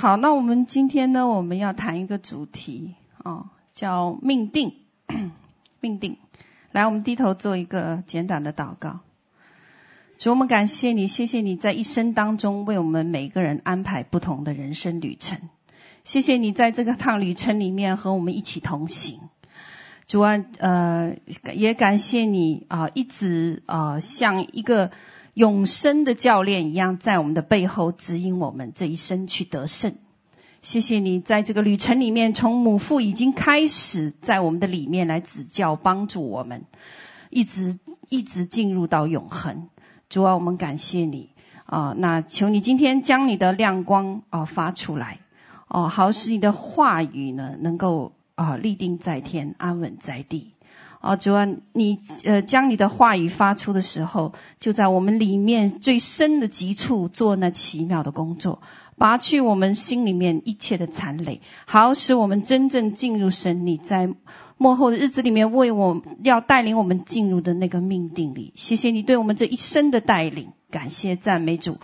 好，那我们今天呢，我们要谈一个主题哦，叫命定。命定，来，我们低头做一个简短的祷告。主，我们感谢你，谢谢你在一生当中为我们每个人安排不同的人生旅程。谢谢你在这个趟旅程里面和我们一起同行。主啊，呃，也感谢你啊、一直啊、像一个。永生的教练一样，在我们的背后指引我们这一生去得胜。谢谢你在这个旅程里面，从母腹已经开始，在我们的里面来指教、帮助我们，一直一直进入到永恒。主啊，我们感谢你啊！那求你今天将你的亮光啊发出来哦，好使你的话语呢能够啊立定在天，安稳在地。哦，主啊，你呃将你的话语发出的时候，就在我们里面最深的极处做那奇妙的工作，拔去我们心里面一切的残累，好使我们真正进入神你在幕后的日子里面为我要带领我们进入的那个命定里。谢谢你对我们这一生的带领，感谢赞美主。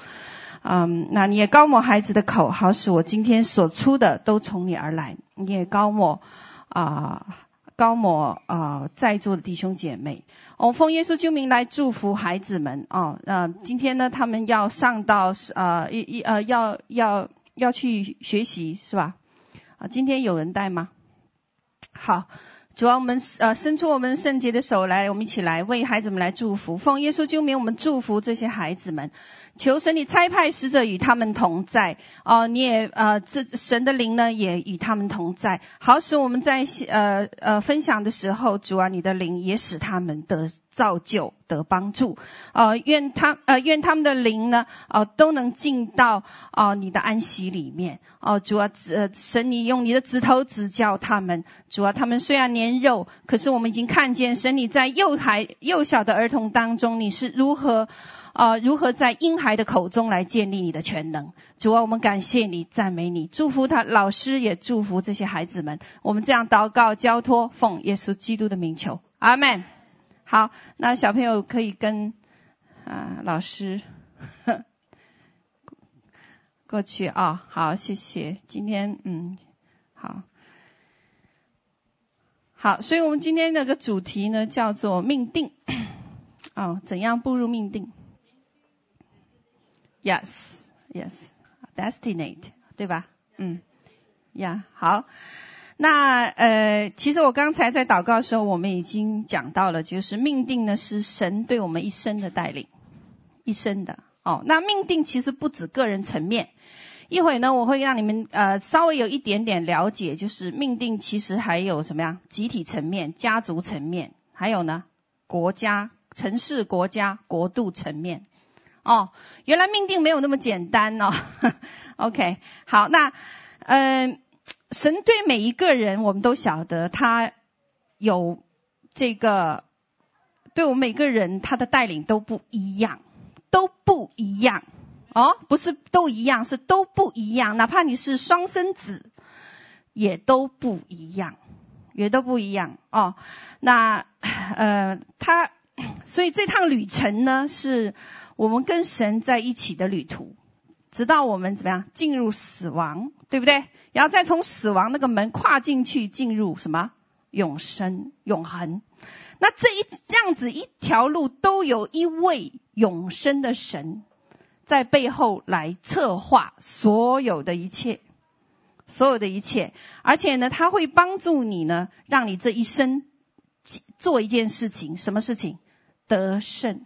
嗯，那你也高抹孩子的口，好使我今天所出的都从你而来。你也高抹啊。高某啊、在座的弟兄姐妹，我、奉耶稣救名来祝福孩子们哦。那、今天呢，他们要上到呃一一呃要要要去学习是吧？啊，今天有人带吗？好，主要我们呃伸出我们圣洁的手来，我们一起来为孩子们来祝福。奉耶稣救名，我们祝福这些孩子们。求神，你差派使者与他们同在。哦，你也呃，这神的灵呢也与他们同在，好使我们在呃呃分享的时候，主啊，你的灵也使他们得造就、得帮助。哦、愿他呃愿他们的灵呢哦、都能进到哦、你的安息里面。哦，主啊，呃神你用你的指头指教他们，主啊，他们虽然年幼，可是我们已经看见神你在幼孩幼小的儿童当中，你是如何。啊、如何在婴孩的口中来建立你的全能？主啊，我们感谢你，赞美你，祝福他。老师也祝福这些孩子们。我们这样祷告交托，奉耶稣基督的名求，阿门。好，那小朋友可以跟啊、老师 过去啊、好，谢谢。今天嗯，好，好，所以我们今天那个主题呢叫做命定。哦，怎样步入命定？Yes, yes, destinate，对吧？嗯，呀、yeah，好。那呃，其实我刚才在祷告的时候，我们已经讲到了，就是命定呢是神对我们一生的带领，一生的哦。那命定其实不止个人层面，一会呢我会让你们呃稍微有一点点了解，就是命定其实还有什么样？集体层面、家族层面，还有呢国家、城市、国家、国度层面。哦，原来命定没有那么简单哦。OK，好，那嗯、呃，神对每一个人，我们都晓得他有这个，对我们每个人他的带领都不一样，都不一样哦，不是都一样，是都不一样。哪怕你是双生子，也都不一样，也都不一样哦。那呃，他所以这趟旅程呢是。我们跟神在一起的旅途，直到我们怎么样进入死亡，对不对？然后再从死亡那个门跨进去，进入什么永生、永恒。那这一这样子一条路，都有一位永生的神在背后来策划所有的一切，所有的一切。而且呢，他会帮助你呢，让你这一生做一件事情，什么事情？得胜。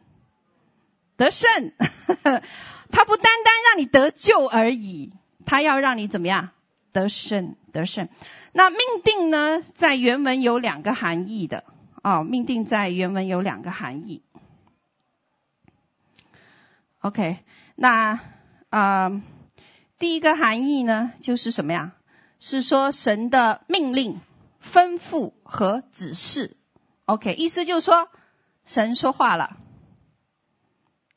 得胜，他不单单让你得救而已，他要让你怎么样？得胜，得胜。那命定呢，在原文有两个含义的哦。命定在原文有两个含义。OK，那啊、呃，第一个含义呢，就是什么呀？是说神的命令、吩咐和指示。OK，意思就是说，神说话了。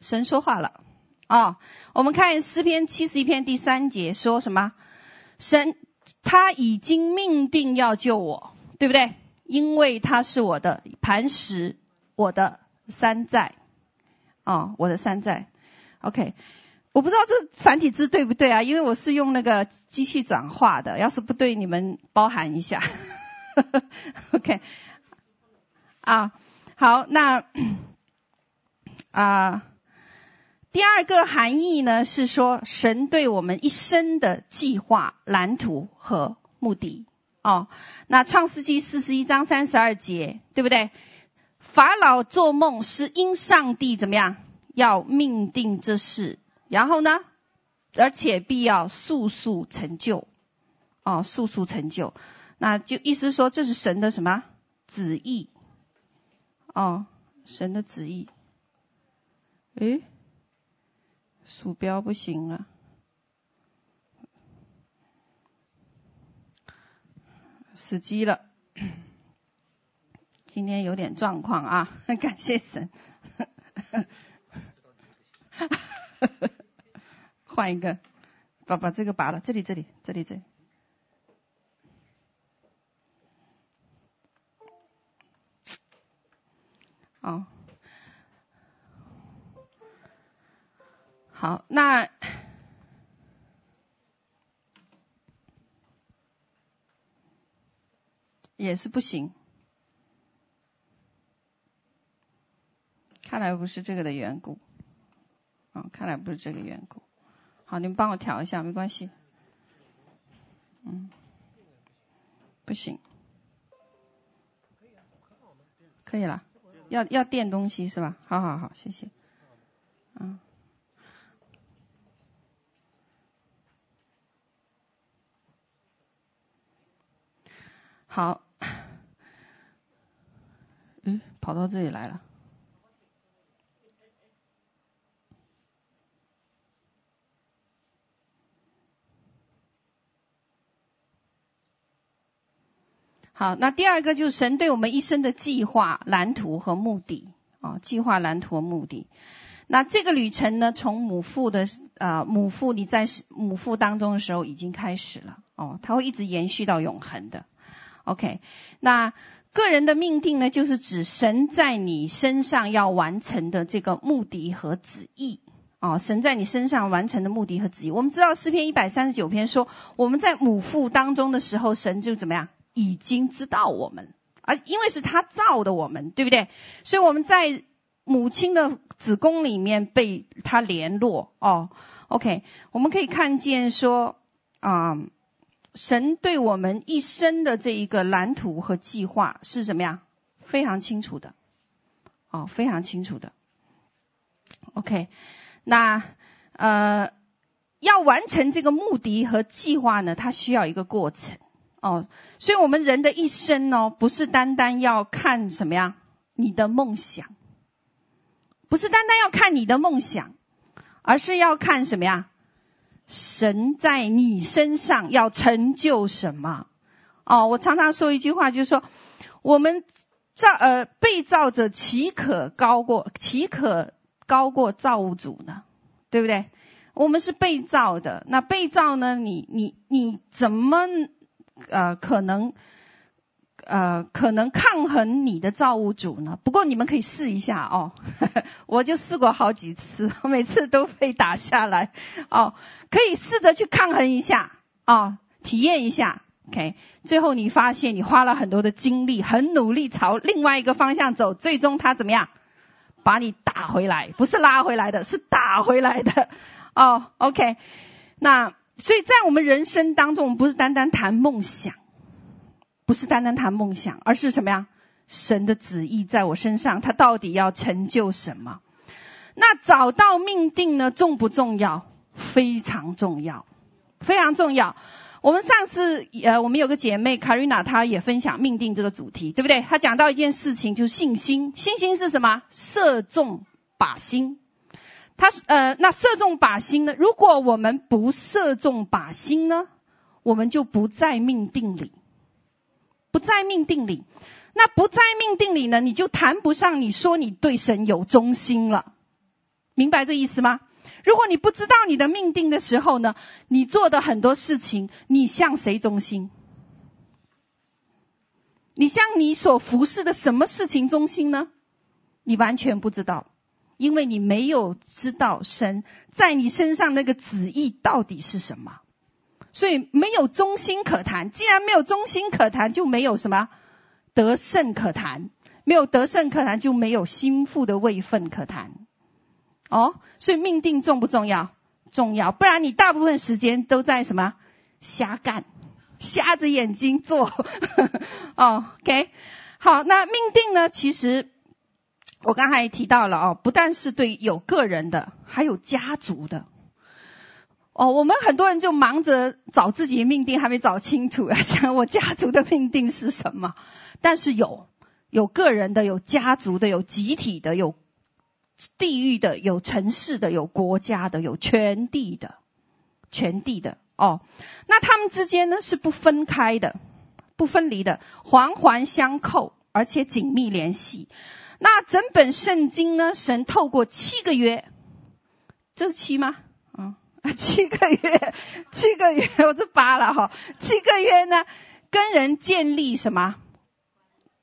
神说话了，哦，我们看诗篇七十一篇第三节说什么？神他已经命定要救我，对不对？因为他是我的磐石，我的山寨，哦，我的山寨。OK，我不知道这繁体字对不对啊？因为我是用那个机器转化的，要是不对，你们包涵一下。OK，啊，好，那啊，第二个含义呢是说，神对我们一生的计划、蓝图和目的。哦，那创世纪四十一章三十二节，对不对？法老做梦是因上帝怎么样？要命定这事，然后呢，而且必要速速成就。哦，速速成就，那就意思说这是神的什么旨意？哦，神的旨意。诶，鼠标不行了。死机了，今天有点状况啊，感谢神。换一个，把把这个拔了，这里这里这里这里。好，好，那。也是不行，看来不是这个的缘故，啊，看来不是这个缘故。好，你们帮我调一下，没关系。嗯，不行，可以了，要要垫东西是吧？好好好，谢谢。嗯，好。嗯，跑到这里来了。好，那第二个就是神对我们一生的计划、蓝图和目的啊，计划、蓝图和目的。那这个旅程呢，从母腹的啊、母腹你在母腹当中的时候已经开始了哦，它会一直延续到永恒的。OK，那。个人的命定呢，就是指神在你身上要完成的这个目的和旨意哦，神在你身上完成的目的和旨意。我们知道诗篇一百三十九篇说，我们在母腹当中的时候，神就怎么样，已经知道我们啊，因为是他造的我们，对不对？所以我们在母亲的子宫里面被他联络哦。OK，我们可以看见说啊。神对我们一生的这一个蓝图和计划是什么样？非常清楚的，哦，非常清楚的。OK，那呃，要完成这个目的和计划呢，它需要一个过程哦。所以我们人的一生哦，不是单单要看什么呀？你的梦想，不是单单要看你的梦想，而是要看什么呀？神在你身上要成就什么？哦，我常常说一句话，就是说，我们造呃被造者岂可高过岂可高过造物主呢？对不对？我们是被造的，那被造呢？你你你怎么呃可能？呃，可能抗衡你的造物主呢？不过你们可以试一下哦，我就试过好几次，每次都被打下来哦。可以试着去抗衡一下哦，体验一下。OK，最后你发现你花了很多的精力，很努力朝另外一个方向走，最终他怎么样？把你打回来，不是拉回来的，是打回来的哦。OK，那所以在我们人生当中，我们不是单单谈梦想。不是单单谈梦想，而是什么呀？神的旨意在我身上，他到底要成就什么？那找到命定呢？重不重要？非常重要，非常重要。我们上次呃，我们有个姐妹卡瑞娜，她也分享命定这个主题，对不对？她讲到一件事情，就是信心。信心是什么？射中靶心。她呃，那射中靶心呢？如果我们不射中靶心呢，我们就不在命定里。不在命定里，那不在命定里呢？你就谈不上你说你对神有忠心了，明白这意思吗？如果你不知道你的命定的时候呢，你做的很多事情，你向谁忠心？你向你所服侍的什么事情忠心呢？你完全不知道，因为你没有知道神在你身上那个旨意到底是什么，所以没有忠心可谈。既然没有忠心可谈，就没有什么得胜可谈。没有得胜可谈，就没有心腹的位分可谈。哦，所以命定重不重要？重要，不然你大部分时间都在什么？瞎干，瞎着眼睛做。哦，OK，好，那命定呢？其实我刚才也提到了哦，不但是对有个人的，还有家族的。哦，我们很多人就忙着找自己的命定，还没找清楚啊，想我家族的命定是什么？但是有，有个人的，有家族的，有集体的，有。地域的有城市的，有国家的，有全地的，全地的哦。那他们之间呢是不分开的，不分离的，环环相扣，而且紧密联系。那整本圣经呢，神透过七个约，这是七吗？七个月，七个月，我这八了哈。七个月呢，跟人建立什么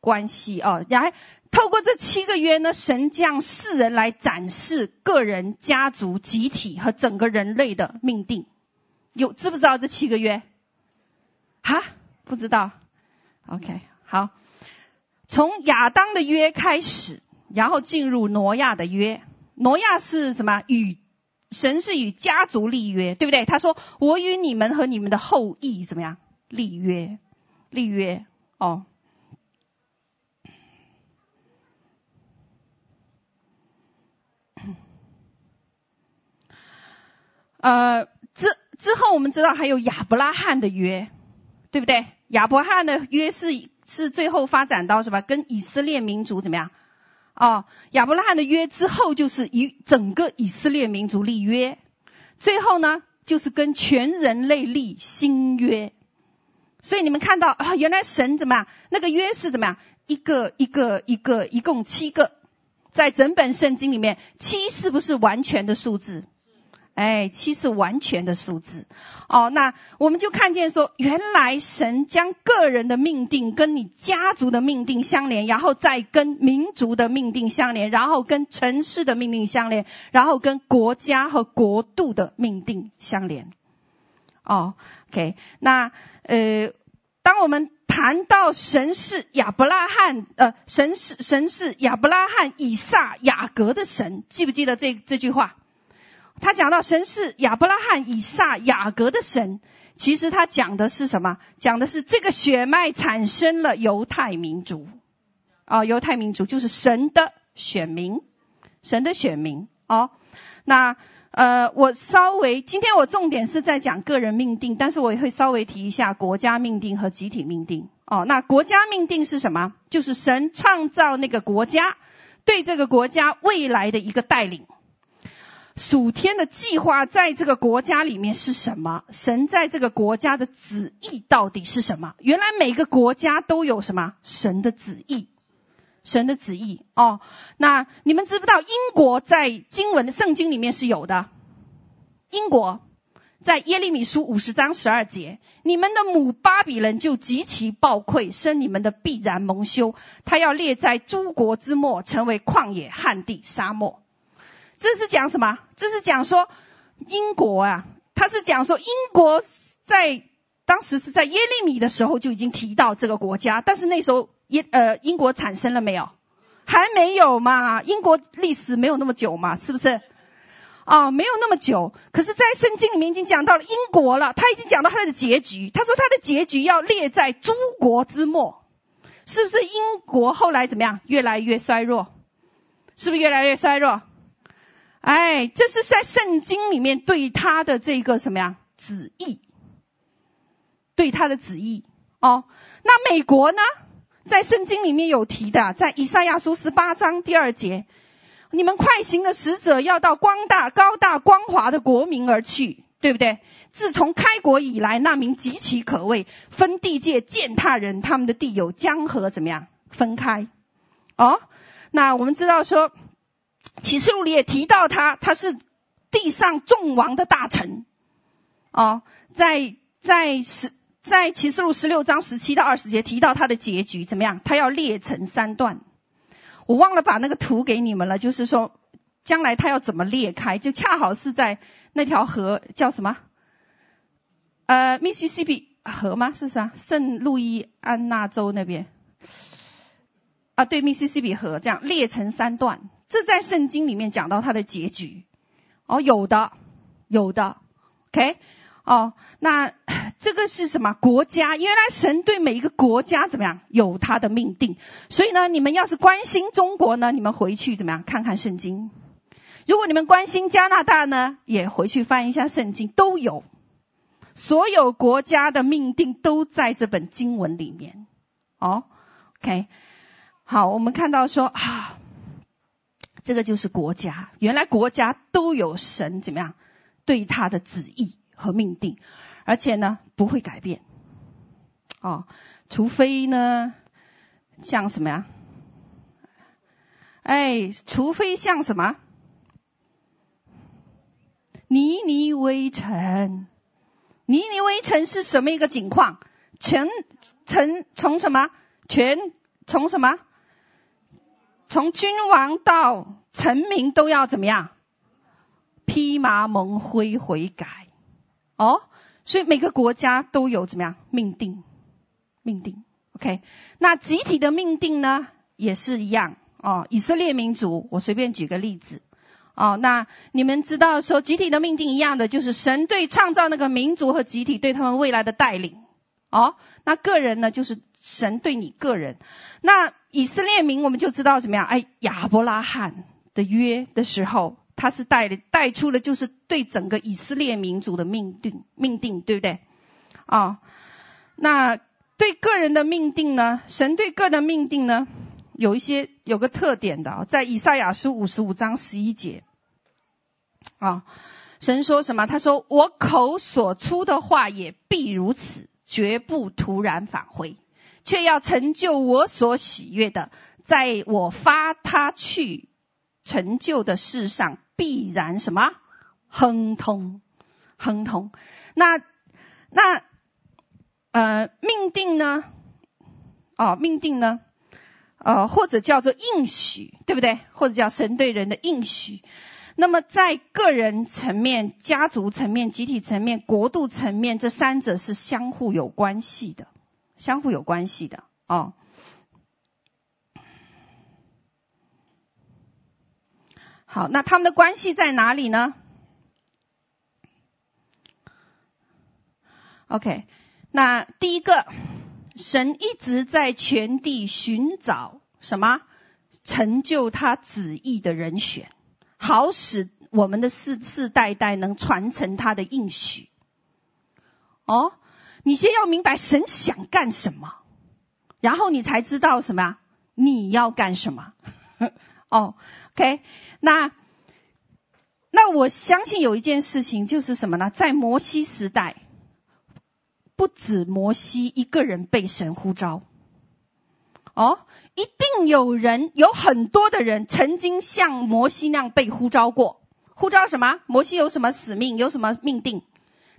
关系哦？然后。透过这七个月呢，神将世人来展示个人、家族、集体和整个人类的命定。有知不知道这七个月？哈，不知道。OK，好。从亚当的约开始，然后进入挪亚的约。挪亚是什么？与神是与家族立约，对不对？他说：“我与你们和你们的后裔怎么样立约？立约哦。”呃，之之后我们知道还有亚伯拉罕的约，对不对？亚伯拉罕的约是是最后发展到什么？跟以色列民族怎么样？哦，亚伯拉罕的约之后就是以整个以色列民族立约，最后呢就是跟全人类立新约。所以你们看到啊，原来神怎么样？那个约是怎么样？一个一个一个，一共七个，在整本圣经里面，七是不是完全的数字？哎，七是完全的数字，哦，那我们就看见说，原来神将个人的命定跟你家族的命定相连，然后再跟民族的命定相连，然后跟城市的命定相连，然后跟国家和国度的命定相连。哦，OK，那呃，当我们谈到神是亚伯拉罕，呃，神是神是亚伯拉罕、以撒、雅各的神，记不记得这这句话？他讲到神是亚伯拉罕、以撒、雅各的神，其实他讲的是什么？讲的是这个血脉产生了犹太民族，哦，犹太民族就是神的选民，神的选民。哦，那呃，我稍微今天我重点是在讲个人命定，但是我也会稍微提一下国家命定和集体命定。哦，那国家命定是什么？就是神创造那个国家，对这个国家未来的一个带领。属天的计划在这个国家里面是什么？神在这个国家的旨意到底是什么？原来每个国家都有什么？神的旨意，神的旨意哦。那你们知不知道英国在经文的圣经里面是有的？英国在耶利米书五十章十二节，你们的母巴比伦就极其暴溃，生你们的必然蒙羞，他要列在诸国之末，成为旷野、旱地、沙漠。这是讲什么？这是讲说英国啊，他是讲说英国在当时是在耶利米的时候就已经提到这个国家，但是那时候耶呃英国产生了没有？还没有嘛，英国历史没有那么久嘛，是不是？啊，没有那么久。可是，在圣经里面已经讲到了英国了，他已经讲到他的结局。他说他的结局要列在诸国之末，是不是？英国后来怎么样？越来越衰弱，是不是越来越衰弱？哎，这是在圣经里面对他的这个什么呀？旨意，对他的旨意哦。那美国呢？在圣经里面有提的，在以赛亚书十八章第二节，你们快行的使者要到光大、高大、光华的国民而去，对不对？自从开国以来，那民极其可畏，分地界践踏人，他们的地有江河怎么样分开？哦，那我们知道说。启示录里也提到他，他是地上众王的大臣，哦，在在十在启示录十六章十七到二十节提到他的结局怎么样？他要裂成三段。我忘了把那个图给你们了，就是说将来他要怎么裂开，就恰好是在那条河叫什么？呃，密西西比河吗？是啥？圣路易安那州那边？啊，对，密西西比河这样裂成三段，这在圣经里面讲到它的结局。哦，有的，有的，OK。哦，那这个是什么国家？原来神对每一个国家怎么样有他的命定，所以呢，你们要是关心中国呢，你们回去怎么样看看圣经；如果你们关心加拿大呢，也回去翻一下圣经，都有所有国家的命定都在这本经文里面。哦，OK，好，我们看到说啊，这个就是国家，原来国家都有神怎么样对他的旨意。和命定，而且呢不会改变，哦，除非呢像什么呀？哎，除非像什么？尼尼微城，尼尼微城是什么一个景况？全城从什么？全从什么？从君王到臣民都要怎么样？披麻蒙灰悔改。哦，所以每个国家都有怎么样命定，命定，OK？那集体的命定呢，也是一样哦。以色列民族，我随便举个例子，哦，那你们知道说集体的命定一样的，就是神对创造那个民族和集体对他们未来的带领。哦，那个人呢，就是神对你个人。那以色列民，我们就知道怎么样？哎，亚伯拉罕的约的时候。他是带的带出了，就是对整个以色列民族的命定命定，对不对？啊、哦，那对个人的命定呢？神对个人命定呢，有一些有个特点的，在以赛亚书五十五章十一节，啊、神说什么？他说：“我口所出的话也必如此，绝不突然返回，却要成就我所喜悦的，在我发他去成就的事上。”必然什么亨通，亨通。那那呃命定呢？哦，命定呢？呃，或者叫做应许，对不对？或者叫神对人的应许。那么在个人层面、家族层面、集体层面、国度层面，这三者是相互有关系的，相互有关系的哦。好，那他们的关系在哪里呢？OK，那第一个，神一直在全地寻找什么？成就他旨意的人选，好使我们的世世代代能传承他的应许。哦，你先要明白神想干什么，然后你才知道什么呀？你要干什么？哦。OK，那那我相信有一件事情就是什么呢？在摩西时代，不止摩西一个人被神呼召，哦，一定有人，有很多的人曾经像摩西那样被呼召过。呼召什么？摩西有什么使命？有什么命定？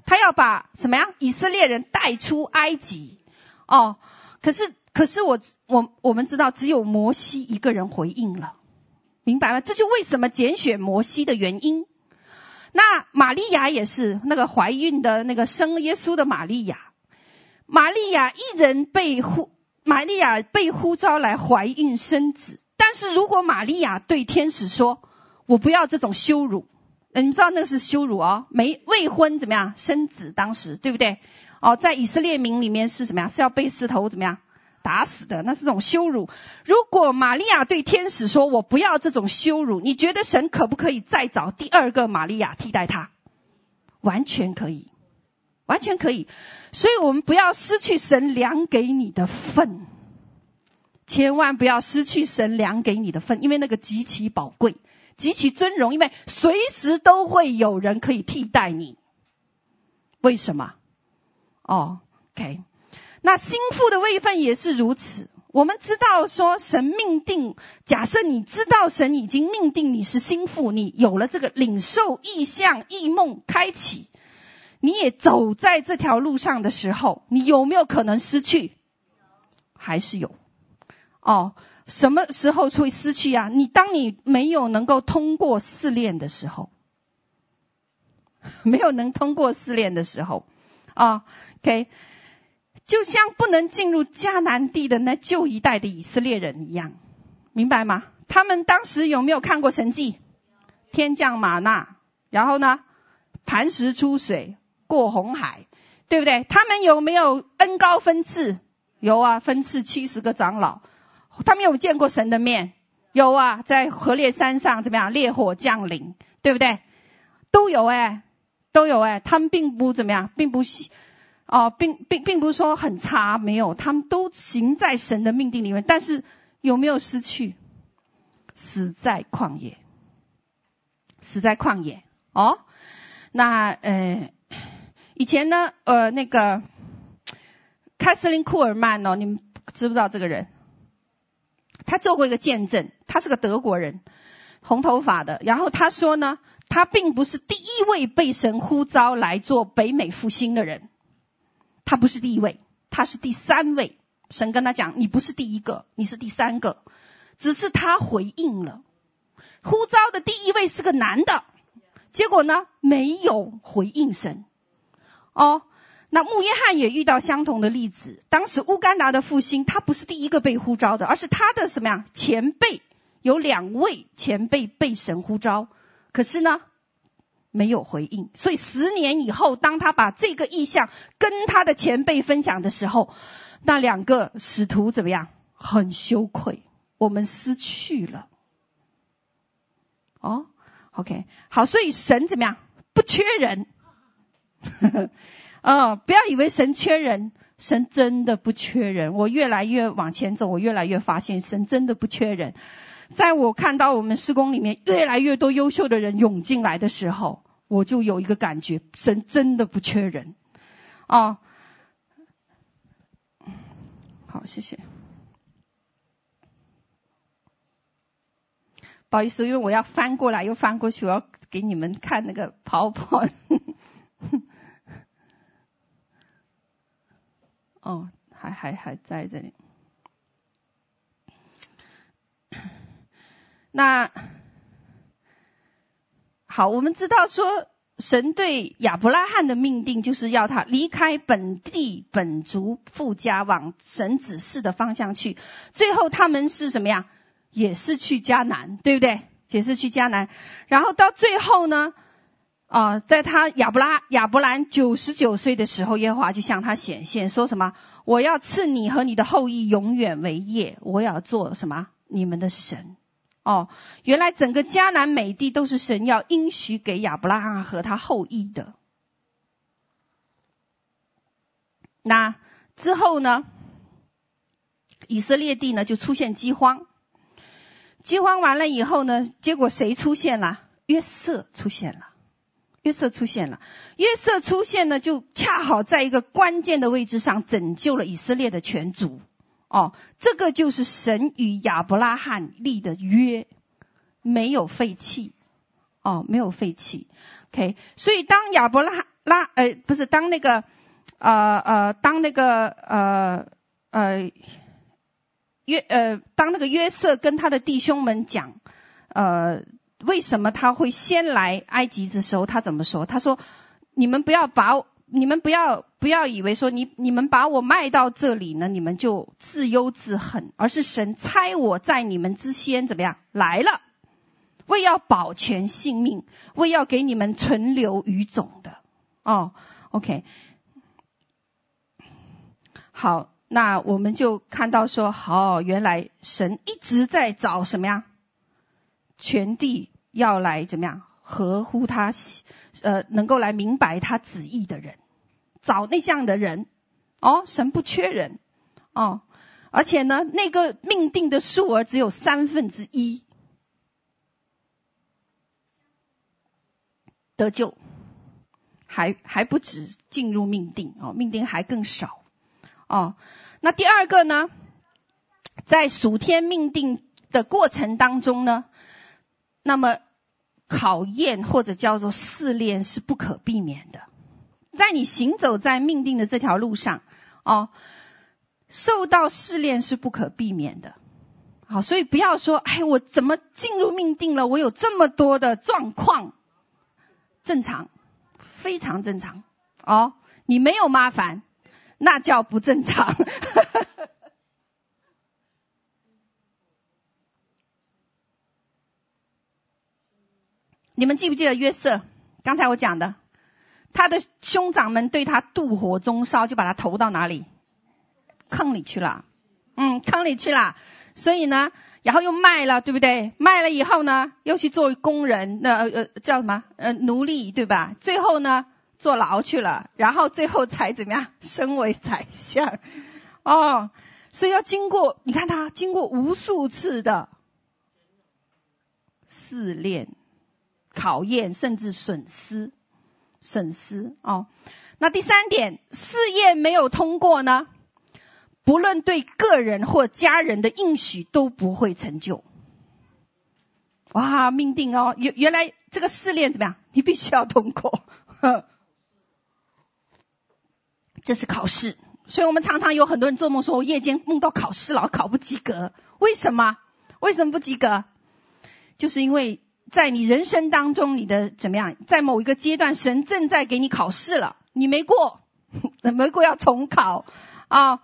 他要把什么呀？以色列人带出埃及。哦，可是可是我我我们知道，只有摩西一个人回应了。明白吗？这就为什么拣选摩西的原因。那玛利亚也是那个怀孕的那个生耶稣的玛利亚。玛利亚一人被呼，玛利亚被呼召来怀孕生子。但是如果玛利亚对天使说：“我不要这种羞辱。”你们知道那是羞辱哦，没未婚怎么样生子？当时对不对？哦，在以色列民里面是什么呀？是要被石头怎么样？打死的，那是种羞辱。如果玛利亚对天使说：“我不要这种羞辱。”你觉得神可不可以再找第二个玛利亚替代他？完全可以，完全可以。所以我们不要失去神量给你的份，千万不要失去神量给你的份，因为那个极其宝贵、极其尊荣，因为随时都会有人可以替代你。为什么？哦，OK。那心腹的位分也是如此。我们知道说神命定，假设你知道神已经命定你是心腹，你有了这个领受意象、异梦开启，你也走在这条路上的时候，你有没有可能失去？还是有。哦，什么时候会失去啊？你当你没有能够通过试炼的时候，没有能通过试炼的时候，啊、，OK，就像不能进入迦南地的那旧一代的以色列人一样，明白吗？他们当时有没有看过神迹？天降玛纳，然后呢，磐石出水，过红海，对不对？他们有没有恩高分赐？有啊，分赐七十个长老。他们有见过神的面？有啊，在何烈山上怎么样？烈火降临，对不对？都有哎，都有哎。他们并不怎么样，并不哦，并并并不是说很差，没有，他们都行在神的命定里面。但是有没有失去？死在旷野，死在旷野哦。那呃，以前呢，呃，那个凯瑟琳库尔曼哦，你们知不知道这个人？他做过一个见证，他是个德国人，红头发的。然后他说呢，他并不是第一位被神呼召来做北美复兴的人，他不是第一位，他是第三位。神跟他讲，你不是第一个，你是第三个，只是他回应了。呼召的第一位是个男的，结果呢，没有回应神。哦。那穆约翰也遇到相同的例子。当时乌干达的复兴，他不是第一个被呼召的，而是他的什么呀？前辈有两位前辈被神呼召，可是呢，没有回应。所以十年以后，当他把这个意向跟他的前辈分享的时候，那两个使徒怎么样？很羞愧，我们失去了。哦，OK，好，所以神怎么样？不缺人。哦，不要以为神缺人，神真的不缺人。我越来越往前走，我越来越发现神真的不缺人。在我看到我们施工里面越来越多优秀的人涌进来的时候，我就有一个感觉，神真的不缺人。哦，好，谢谢。不好意思，因为我要翻过来又翻过去，我要给你们看那个 PowerPoint。哦，还还还在这里。那好，我们知道说，神对亚伯拉罕的命定就是要他离开本地本族父家，往神指示的方向去。最后他们是什么呀？也是去迦南，对不对？也是去迦南。然后到最后呢？啊、在他亚伯拉亚伯兰九十九岁的时候，耶和华就向他显现，说什么？我要赐你和你的后裔永远为业，我要做什么？你们的神。哦，原来整个迦南美地都是神要应许给亚伯拉罕和他后裔的。那之后呢？以色列地呢就出现饥荒，饥荒完了以后呢，结果谁出现了？约瑟出现了。约瑟出现了，约瑟出现呢，就恰好在一个关键的位置上拯救了以色列的全族。哦，这个就是神与亚伯拉罕立的约，没有废弃。哦，没有废弃。OK，所以当亚伯拉拉呃不是当那个呃呃当那个呃呃约呃当那个约瑟跟他的弟兄们讲呃。为什么他会先来埃及的时候，他怎么说？他说：“你们不要把，你们不要不要以为说你你们把我卖到这里呢，你们就自忧自恨，而是神差我在你们之先怎么样来了，为要保全性命，为要给你们存留余种的。”哦，OK，好，那我们就看到说，好，原来神一直在找什么呀？全地要来怎么样合乎他，呃，能够来明白他旨意的人，找那样的人。哦，神不缺人，哦，而且呢，那个命定的数额只有三分之一得救，还还不止进入命定哦，命定还更少。哦，那第二个呢，在属天命定的过程当中呢。那么，考验或者叫做试炼是不可避免的，在你行走在命定的这条路上，哦，受到试炼是不可避免的。好，所以不要说，哎，我怎么进入命定了？我有这么多的状况，正常，非常正常。哦，你没有麻烦，那叫不正常。你们记不记得约瑟？刚才我讲的，他的兄长们对他妒火中烧，就把他投到哪里？坑里去了。嗯，坑里去了。所以呢，然后又卖了，对不对？卖了以后呢，又去做工人，那呃叫什么？呃奴隶，对吧？最后呢，坐牢去了，然后最后才怎么样？升为宰相。哦，所以要经过，你看他经过无数次的试炼、考验，甚至损失，损失哦。那第三点，试验没有通过呢？不论对个人或家人的应许都不会成就。哇，命定哦，原原来这个试炼怎么样？你必须要通过，这是考试。所以我们常常有很多人做梦说，我夜间梦到考试，了考不及格。为什么？为什么不及格？就是因为在你人生当中，你的怎么样？在某一个阶段，神正在给你考试了，你没过，没过要重考啊。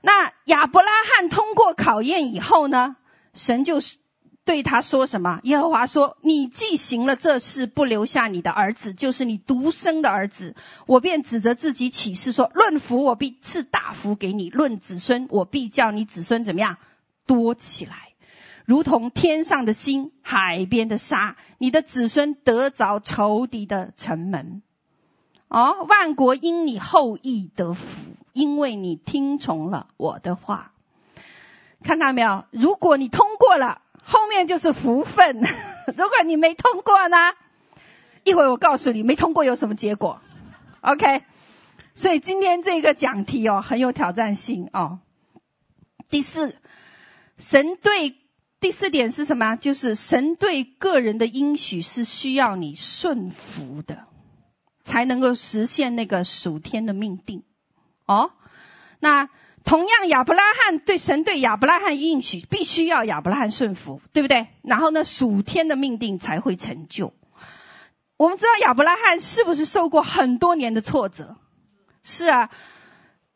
那亚伯拉罕通过考验以后呢？神就是对他说什么？耶和华说：“你既行了这事，不留下你的儿子，就是你独生的儿子，我便指着自己起誓说：论福，我必赐大福给你；论子孙，我必叫你子孙怎么样？多起来，如同天上的星，海边的沙。你的子孙得着仇敌的城门。哦，万国因你后裔得福。”因为你听从了我的话，看到没有？如果你通过了，后面就是福分；如果你没通过呢？一会儿我告诉你，没通过有什么结果。OK，所以今天这个讲题哦，很有挑战性哦。第四，神对第四点是什么？就是神对个人的应许是需要你顺服的，才能够实现那个属天的命定。哦，那同样亚伯拉罕对神对亚伯拉罕应许，必须要亚伯拉罕顺服，对不对？然后呢，属天的命定才会成就。我们知道亚伯拉罕是不是受过很多年的挫折？是啊，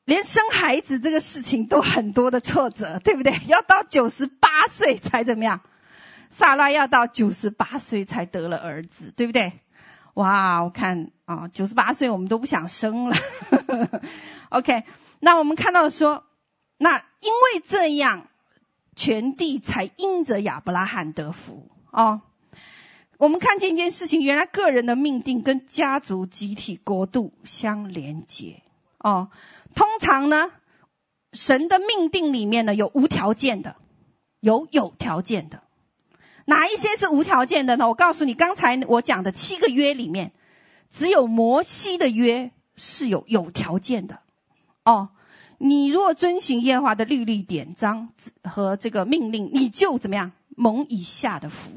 连生孩子这个事情都很多的挫折，对不对？要到九十八岁才怎么样？撒拉要到九十八岁才得了儿子，对不对？哇，我看啊，九十八岁我们都不想生了。OK，那我们看到说，那因为这样，全地才因着亚伯拉罕得福哦。我们看见一件事情，原来个人的命定跟家族、集体、国度相连接哦。通常呢，神的命定里面呢，有无条件的，有有条件的。哪一些是无条件的呢？我告诉你，刚才我讲的七个约里面，只有摩西的约是有有条件的。哦，你若遵行耶和华的律例典章和这个命令，你就怎么样蒙以下的福。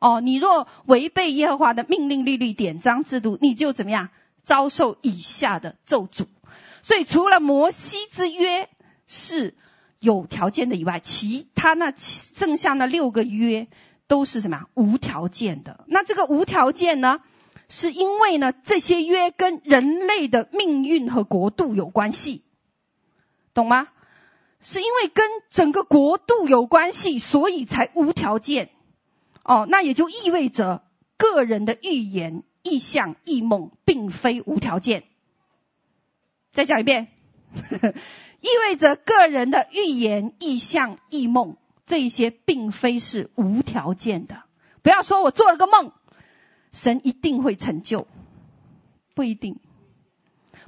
哦，你若违背耶和华的命令、律例典章制度，你就怎么样遭受以下的咒诅。所以，除了摩西之约是有条件的以外，其他那剩下那六个约。都是什么无条件的？那这个无条件呢？是因为呢，这些约跟人类的命运和国度有关系，懂吗？是因为跟整个国度有关系，所以才无条件。哦，那也就意味着个人的预言、意向、异梦，并非无条件。再讲一遍，意味着个人的预言、异象、异梦。这一些并非是无条件的，不要说我做了个梦，神一定会成就，不一定。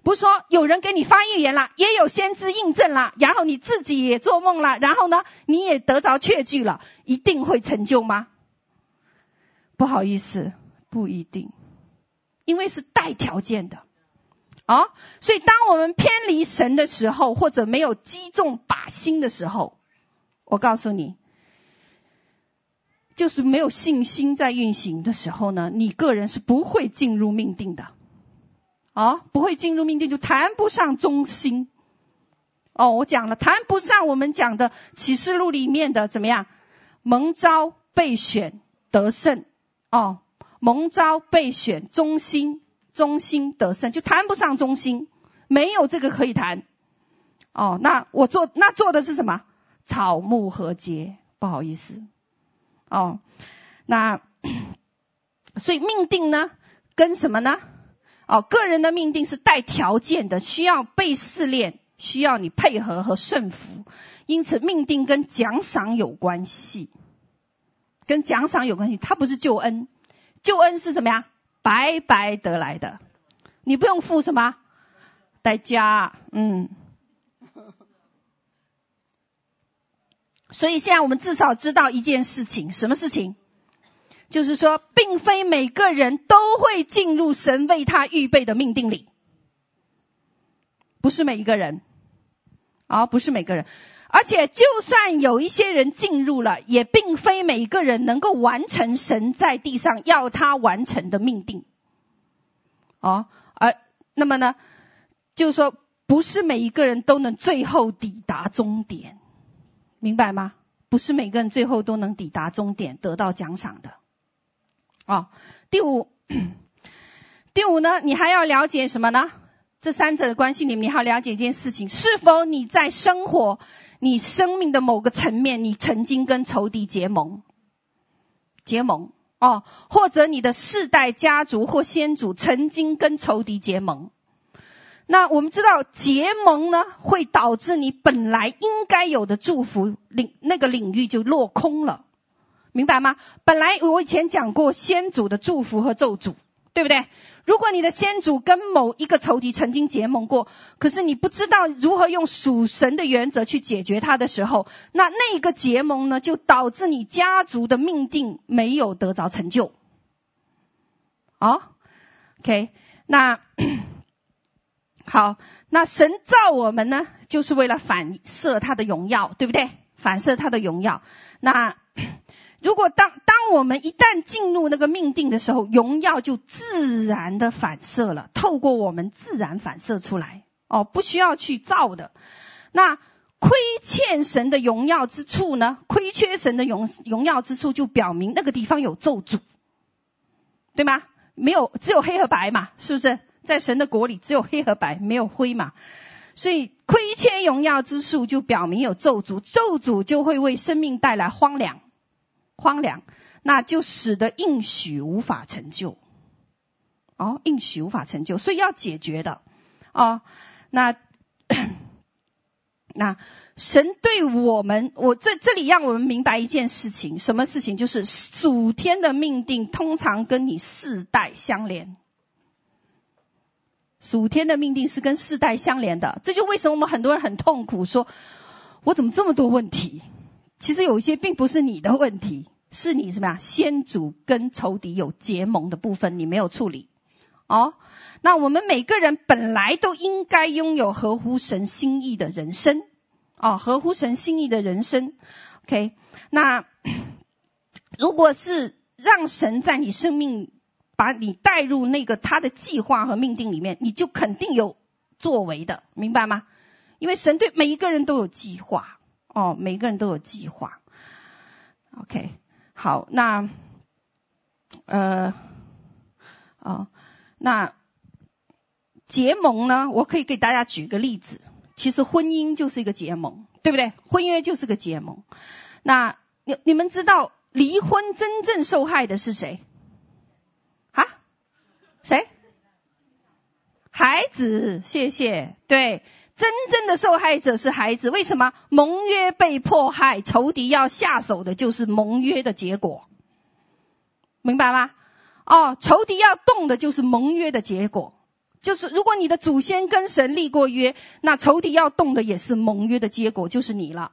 不是说有人给你发预言了，也有先知印证了，然后你自己也做梦了，然后呢，你也得着确据了，一定会成就吗？不好意思，不一定，因为是带条件的。啊，所以当我们偏离神的时候，或者没有击中靶心的时候。我告诉你，就是没有信心在运行的时候呢，你个人是不会进入命定的，哦，不会进入命定就谈不上忠心。哦，我讲了，谈不上我们讲的启示录里面的怎么样，蒙召被选得胜，哦，蒙召被选忠心，忠心得胜，就谈不上忠心，没有这个可以谈。哦，那我做那做的是什么？草木和结，不好意思。哦，那 所以命定呢，跟什么呢？哦，个人的命定是带条件的，需要被试炼，需要你配合和顺服。因此，命定跟奖赏有关系，跟奖赏有关系。它不是救恩，救恩是什么呀？白白得来的，你不用付什么代价。嗯，所以现在我们至少知道一件事情，什么事情？就是说，并非每个人都会进入神为他预备的命定里，不是每一个人，啊，不是每个人。而且，就算有一些人进入了，也并非每一个人能够完成神在地上要他完成的命定。哦，而那么呢，就是说，不是每一个人都能最后抵达终点，明白吗？不是每个人最后都能抵达终点，得到奖赏的。哦，第五，第五呢，你还要了解什么呢？这三者的关系里面，你还要了解一件事情：是否你在生活？你生命的某个层面，你曾经跟仇敌结盟，结盟哦，或者你的世代家族或先祖曾经跟仇敌结盟。那我们知道结盟呢，会导致你本来应该有的祝福领那个领域就落空了，明白吗？本来我以前讲过先祖的祝福和咒诅，对不对？如果你的先祖跟某一个仇敌曾经结盟过，可是你不知道如何用属神的原则去解决它的时候，那那个结盟呢，就导致你家族的命定没有得着成就。哦，OK，那好，那神造我们呢，就是为了反射他的荣耀，对不对？反射他的荣耀，那。如果当当我们一旦进入那个命定的时候，荣耀就自然的反射了，透过我们自然反射出来，哦，不需要去造的。那亏欠神的荣耀之处呢？亏缺神的荣荣耀之处，就表明那个地方有咒诅，对吗？没有，只有黑和白嘛，是不是？在神的国里，只有黑和白，没有灰嘛。所以亏欠荣耀之处，就表明有咒诅，咒诅就会为生命带来荒凉。荒凉，那就使得应许无法成就。哦，应许无法成就，所以要解决的。哦，那 那神对我们，我这这里让我们明白一件事情，什么事情？就是属天的命定通常跟你世代相连。属天的命定是跟世代相连的，这就为什么我们很多人很痛苦，说我怎么这么多问题？其实有一些并不是你的问题。是你什么呀？先祖跟仇敌有结盟的部分，你没有处理。哦，那我们每个人本来都应该拥有合乎神心意的人生。哦，合乎神心意的人生。OK，那如果是让神在你生命把你带入那个他的计划和命定里面，你就肯定有作为的，明白吗？因为神对每一个人都有计划。哦，每个人都有计划。OK。好，那，呃，哦，那结盟呢？我可以给大家举个例子。其实婚姻就是一个结盟，对不对？婚约就是个结盟。那你你们知道离婚真正受害的是谁？啊？谁？孩子，谢谢。对。真正的受害者是孩子，为什么盟约被迫害？仇敌要下手的就是盟约的结果，明白吗？哦，仇敌要动的就是盟约的结果，就是如果你的祖先跟神立过约，那仇敌要动的也是盟约的结果，就是你了。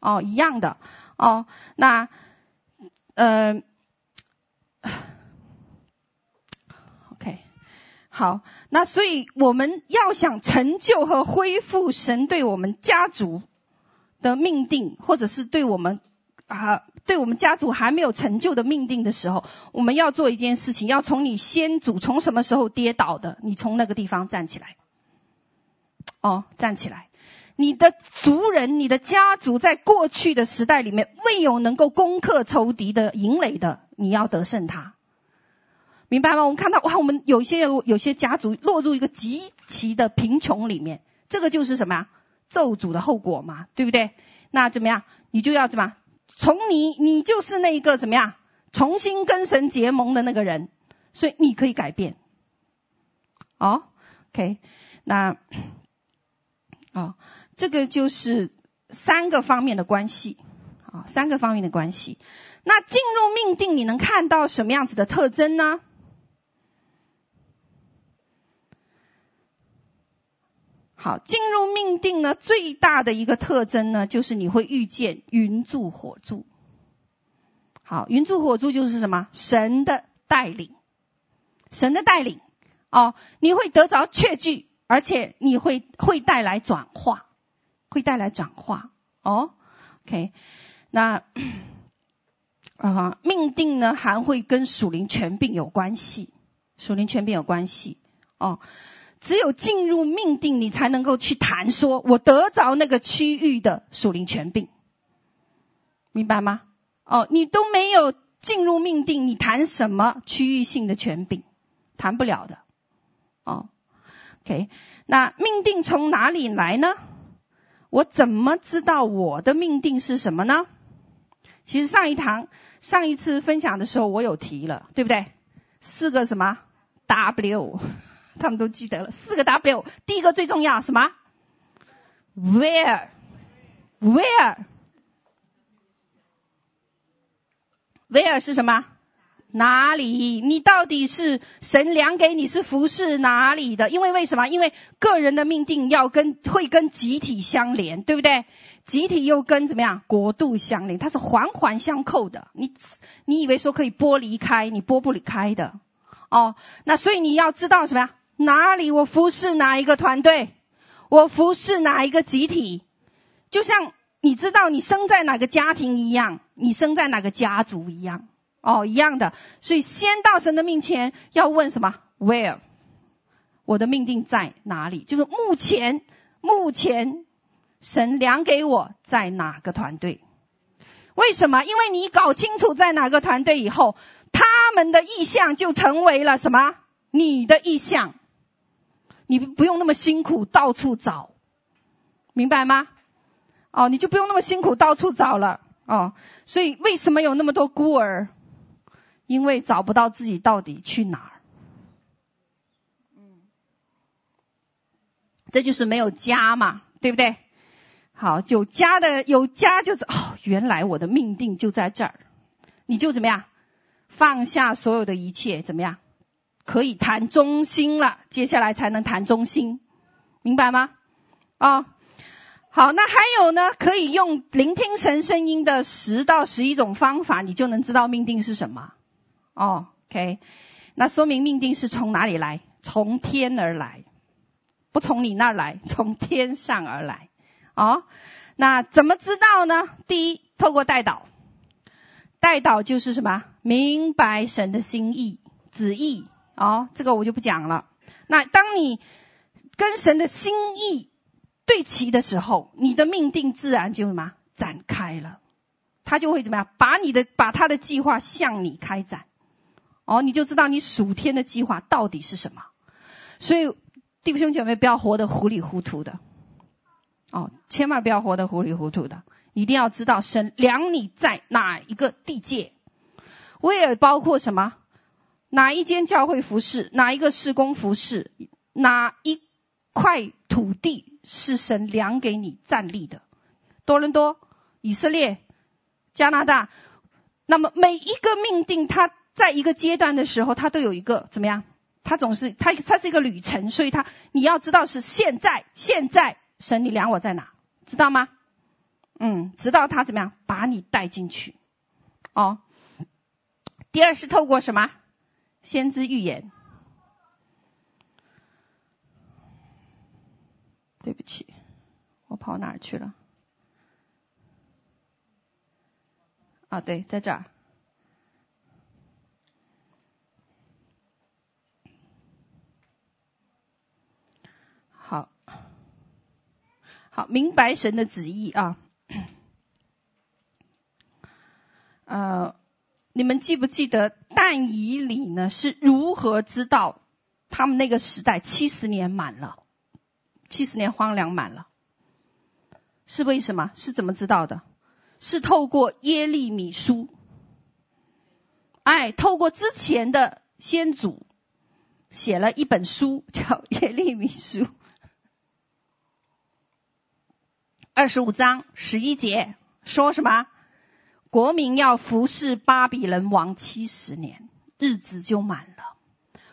哦，一样的。哦，那，呃。好，那所以我们要想成就和恢复神对我们家族的命定，或者是对我们啊，对我们家族还没有成就的命定的时候，我们要做一件事情，要从你先祖从什么时候跌倒的，你从那个地方站起来。哦，站起来，你的族人、你的家族在过去的时代里面未有能够攻克仇敌的营垒的，你要得胜他，明白吗？我们看到哇，我们有些有些家族落入一个极其的贫穷里面，这个就是什么呀？咒诅的后果嘛，对不对？那怎么样？你就要怎么？从你，你就是那一个怎么样？重新跟神结盟的那个人，所以你可以改变。哦，OK，那，哦。这个就是三个方面的关系，啊，三个方面的关系。那进入命定，你能看到什么样子的特征呢？好，进入命定呢，最大的一个特征呢，就是你会遇见云柱火柱。好，云柱火柱就是什么？神的带领，神的带领哦，你会得着确据，而且你会会带来转化。会带来转化哦，OK，那 啊，命定呢还会跟属灵权柄有关系，属灵权柄有关系哦。只有进入命定，你才能够去谈说，我得着那个区域的属灵权柄，明白吗？哦，你都没有进入命定，你谈什么区域性的权柄？谈不了的哦。OK，那命定从哪里来呢？我怎么知道我的命定是什么呢？其实上一堂、上一次分享的时候，我有提了，对不对？四个什么 W，他们都记得了。四个 W，第一个最重要什么？Where？Where？Where 是什么？哪里？你到底是神量给你是服侍哪里的？因为为什么？因为个人的命定要跟会跟集体相连，对不对？集体又跟怎么样？国度相连，它是环环相扣的。你你以为说可以剥离开，你剥不离开的。哦，那所以你要知道什么呀？哪里我服侍哪一个团队？我服侍哪一个集体？就像你知道你生在哪个家庭一样，你生在哪个家族一样。哦，一样的，所以先到神的面前要问什么？Where？我的命定在哪里？就是目前，目前神量给我在哪个团队？为什么？因为你搞清楚在哪个团队以后，他们的意向就成为了什么？你的意向，你不用那么辛苦到处找，明白吗？哦，你就不用那么辛苦到处找了。哦，所以为什么有那么多孤儿？因为找不到自己到底去哪儿，这就是没有家嘛，对不对？好，有家的有家就是哦，原来我的命定就在这儿，你就怎么样，放下所有的一切，怎么样，可以谈中心了，接下来才能谈中心，明白吗？啊、哦，好，那还有呢，可以用聆听神声音的十到十一种方法，你就能知道命定是什么。哦，OK，那说明命定是从哪里来？从天而来，不从你那儿来，从天上而来。哦，那怎么知道呢？第一，透过代祷，代祷就是什么？明白神的心意、旨意。哦，这个我就不讲了。那当你跟神的心意对齐的时候，你的命定自然就什么？展开了，他就会怎么样？把你的把他的计划向你开展。哦，你就知道你属天的计划到底是什么。所以弟兄姐妹不要活得糊里糊涂的，哦，千万不要活得糊里糊涂的，一定要知道神量你在哪一个地界。我也包括什么？哪一间教会服侍，哪一个事工服侍，哪一块土地是神量给你站立的？多伦多、以色列、加拿大，那么每一个命定它。在一个阶段的时候，它都有一个怎么样？它总是它它是一个旅程，所以它你要知道是现在现在神你量我在哪，知道吗？嗯，直到他怎么样把你带进去。哦，第二是透过什么？先知预言。对不起，我跑哪儿去了？啊，对，在这儿。好，好明白神的旨意啊。呃，你们记不记得但以理呢？是如何知道他们那个时代七十年满了，七十年荒凉满了？是为什么？是怎么知道的？是透过耶利米书。哎，透过之前的先祖写了一本书，叫耶利米书，二十五章十一节说什么？国民要服侍巴比伦王七十年，日子就满了。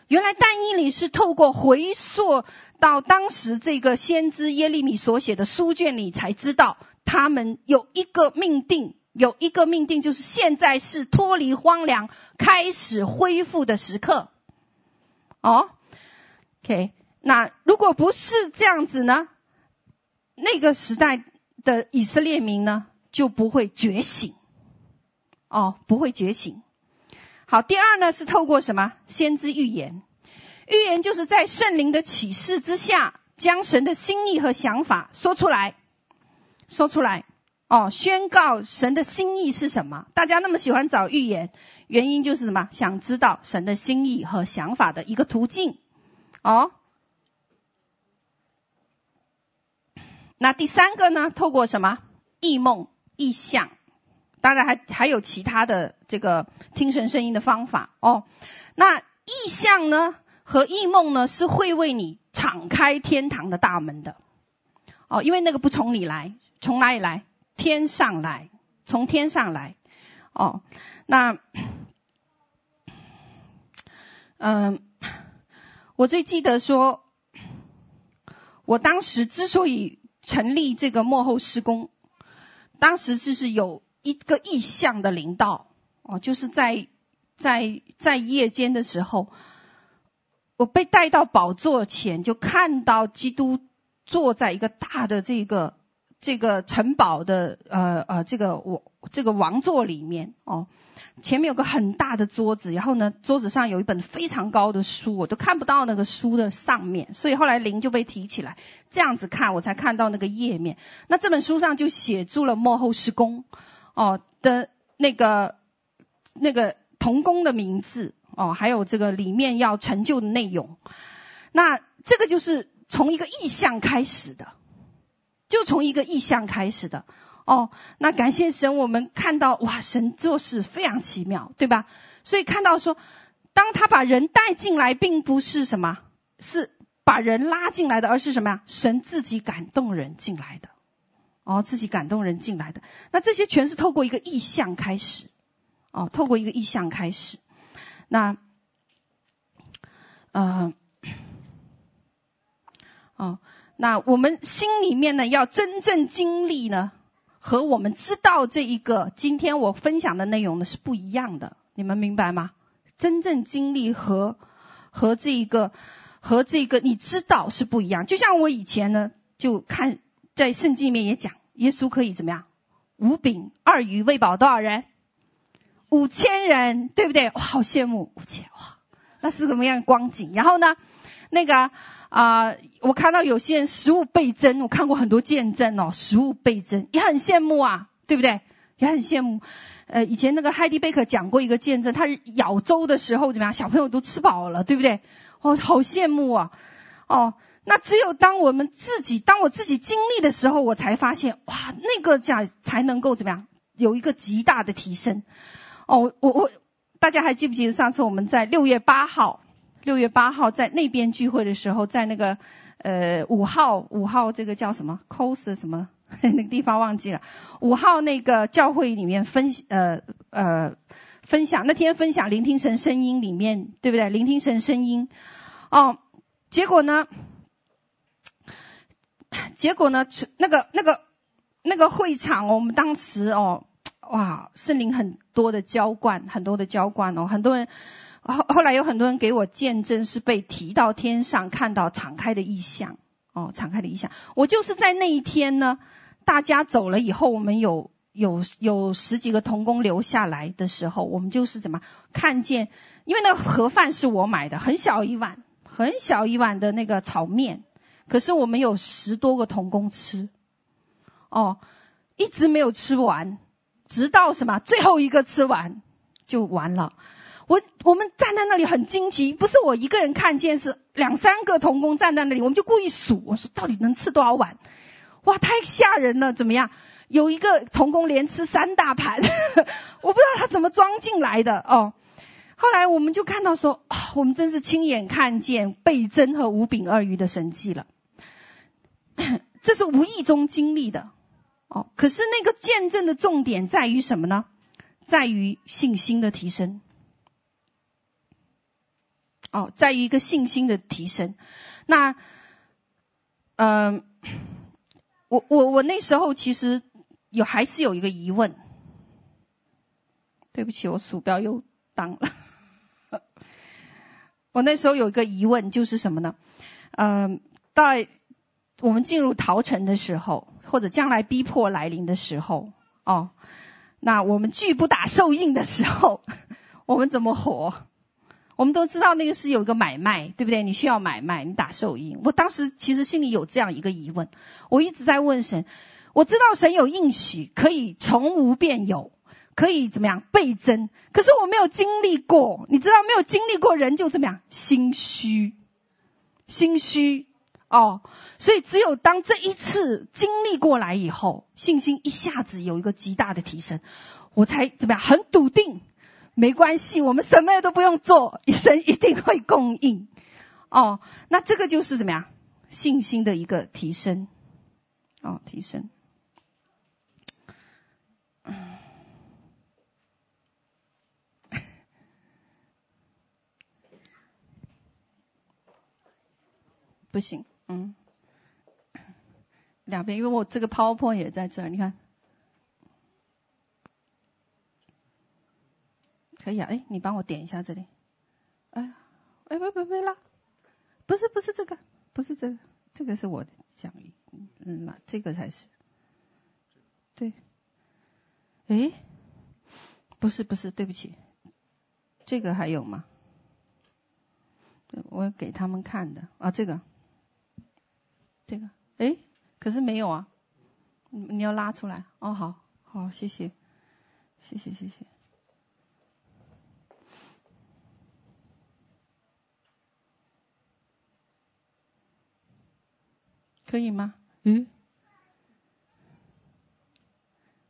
原来但以理是透过回溯到当时这个先知耶利米所写的书卷里，才知道他们有一个命定，有一个命定，就是现在是脱离荒凉、开始恢复的时刻。哦，OK，那如果不是这样子呢？那个时代的以色列民呢，就不会觉醒。哦，不会觉醒。好，第二呢，是透过什么？先知预言。预言就是在圣灵的启示之下，将神的心意和想法说出来，说出来。哦，宣告神的心意是什么？大家那么喜欢找预言，原因就是什么？想知道神的心意和想法的一个途径。哦，那第三个呢？透过什么？异梦、异象。当然还还有其他的这个听神声音的方法哦。那异象呢和异梦呢是会为你敞开天堂的大门的哦，因为那个不从你来，从哪里来？天上来，从天上来哦。那嗯，我最记得说，我当时之所以成立这个幕后施工，当时就是有。一个异象的领导哦，就是在在在夜间的时候，我被带到宝座前，就看到基督坐在一个大的这个这个城堡的呃呃这个我这个王座里面哦。前面有个很大的桌子，然后呢，桌子上有一本非常高的书，我都看不到那个书的上面，所以后来灵就被提起来，这样子看我才看到那个页面。那这本书上就写住了幕后施工。哦的那个那个童工的名字哦，还有这个里面要成就的内容，那这个就是从一个意象开始的，就从一个意象开始的哦。那感谢神，我们看到哇，神做事非常奇妙，对吧？所以看到说，当他把人带进来，并不是什么，是把人拉进来的，而是什么呀？神自己感动人进来的。哦，自己感动人进来的，那这些全是透过一个意象开始，哦，透过一个意象开始，那，呃，哦，那我们心里面呢，要真正经历呢，和我们知道这一个今天我分享的内容呢是不一样的，你们明白吗？真正经历和和这一个和这个你知道是不一样，就像我以前呢就看。在圣经里面也讲，耶稣可以怎么样？五饼二鱼喂饱多少人？五千人，对不对？哇，好羡慕五千哇，那是什么样的光景？然后呢，那个啊、我看到有些人食物倍增，我看过很多见证哦，食物倍增也很羡慕啊，对不对？也很羡慕。呃，以前那个海蒂贝克讲过一个见证，他是舀粥的时候怎么样？小朋友都吃饱了，对不对？哦，好羡慕啊，哦。那只有当我们自己，当我自己经历的时候，我才发现，哇，那个价才能够怎么样，有一个极大的提升。哦，我我，大家还记不记得上次我们在六月八号，六月八号在那边聚会的时候，在那个呃五号五号这个叫什么 cos 什么 那个地方忘记了，五号那个教会里面分呃呃分享那天分享聆听神声音里面对不对？聆听神声音，哦，结果呢？结果呢？那个、那个、那个会场，我们当时哦，哇，圣灵很多的浇灌，很多的浇灌哦，很多人后后来有很多人给我见证，是被提到天上，看到敞开的异象哦，敞开的异象。我就是在那一天呢，大家走了以后，我们有有有十几个童工留下来的时候，我们就是怎么看见？因为那个盒饭是我买的，很小一碗，很小一碗的那个炒面。可是我们有十多个童工吃，哦，一直没有吃完，直到什么最后一个吃完就完了。我我们站在那里很惊奇，不是我一个人看见，是两三个童工站在那里，我们就故意数，我说到底能吃多少碗？哇，太吓人了！怎么样？有一个童工连吃三大盘，我不知道他怎么装进来的哦。后来我们就看到说，哦，我们真是亲眼看见倍增和五饼二鱼的神迹了。这是无意中经历的哦。可是那个见证的重点在于什么呢？在于信心的提升。哦，在于一个信心的提升。那，嗯、我我我那时候其实有还是有一个疑问。对不起，我鼠标又当了。我那时候有一个疑问，就是什么呢？嗯、呃，在我们进入逃城的时候，或者将来逼迫来临的时候，哦，那我们拒不打受印的时候，我们怎么活？我们都知道那个是有一个买卖，对不对？你需要买卖，你打受印。我当时其实心里有这样一个疑问，我一直在问神。我知道神有应许，可以从无变有，可以怎么样倍增。可是我没有经历过，你知道没有经历过人就怎么样心虚，心虚哦。所以只有当这一次经历过来以后，信心一下子有一个极大的提升，我才怎么样很笃定。没关系，我们什么都不用做，一生一定会供应。哦，那这个就是怎么样？信心的一个提升。哦，提升。不行，嗯。两边，因为我这个 PowerPoint 也在这儿，你看。可以啊，哎，你帮我点一下这里。哎呀，哎，不不不啦，不是不是这个，不是这个，这个是我的讲义，嗯，那这个才是。对。哎，不是不是，对不起，这个还有吗？我给他们看的啊，这个，这个，哎，可是没有啊，你你要拉出来哦，好，好，谢谢，谢谢谢谢。可以吗？嗯，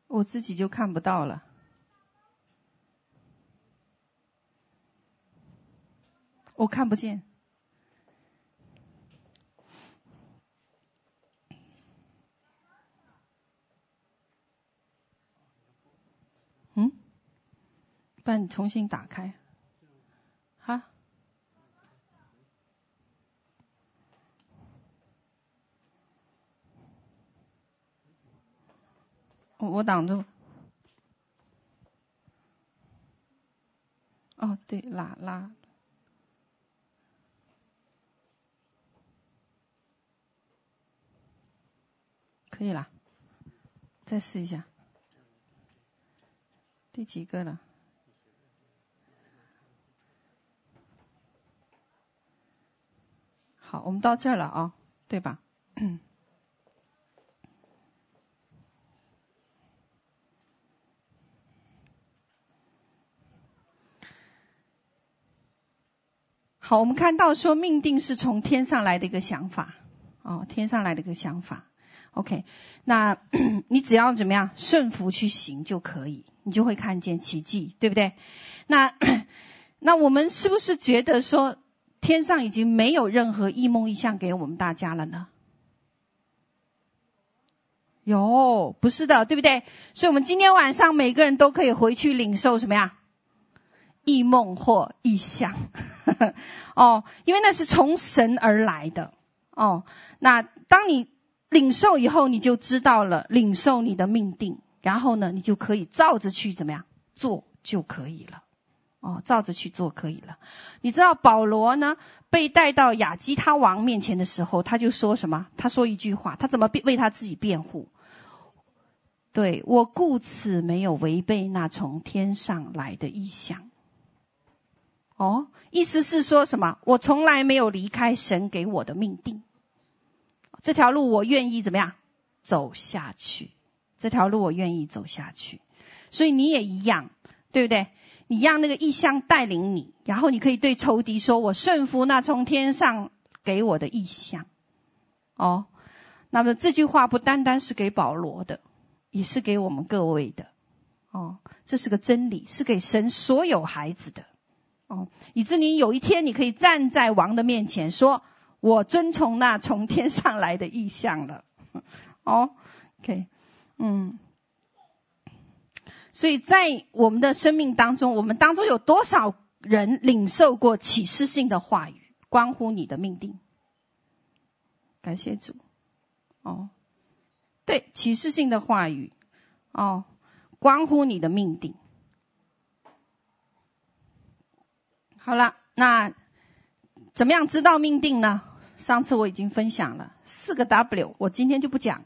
我自己就看不到了。我看不见。嗯？不然你重新打开。哈？我我挡住。哦，对，拉拉，可以啦，再试一下。第几个了？好，我们到这儿了啊、对吧？好，我们看到说命定是从天上来的一个想法，哦，天上来的一个想法。OK，那 你只要怎么样顺服去行就可以，你就会看见奇迹，对不对？那 那我们是不是觉得说天上已经没有任何异梦异象给我们大家了呢？有，不是的，对不对？所以我们今天晚上每个人都可以回去领受什么呀？异梦或异象，哦，因为那是从神而来的哦。那当你领受以后，你就知道了领受你的命定，然后呢，你就可以照着去怎么样做就可以了。哦，照着去做可以了。你知道保罗呢被带到亚基他王面前的时候，他就说什么？他说一句话，他怎么为他自己辩护？对，我故此没有违背那从天上来的意象。哦，意思是说什么？我从来没有离开神给我的命定，这条路我愿意怎么样走下去。这条路我愿意走下去。所以你也一样，对不对？你让那个意象带领你，然后你可以对仇敌说：“我顺服那从天上给我的意象。”哦，那么这句话不单单是给保罗的，也是给我们各位的。哦，这是个真理，是给神所有孩子的。哦，以致你有一天你可以站在王的面前，说：“我遵从那从天上来的意象了。”哦，OK，嗯。所以在我们的生命当中，我们当中有多少人领受过启示性的话语，关乎你的命定？感谢主。哦，对，启示性的话语，哦，关乎你的命定。好了，那怎么样知道命定呢？上次我已经分享了四个 W，我今天就不讲。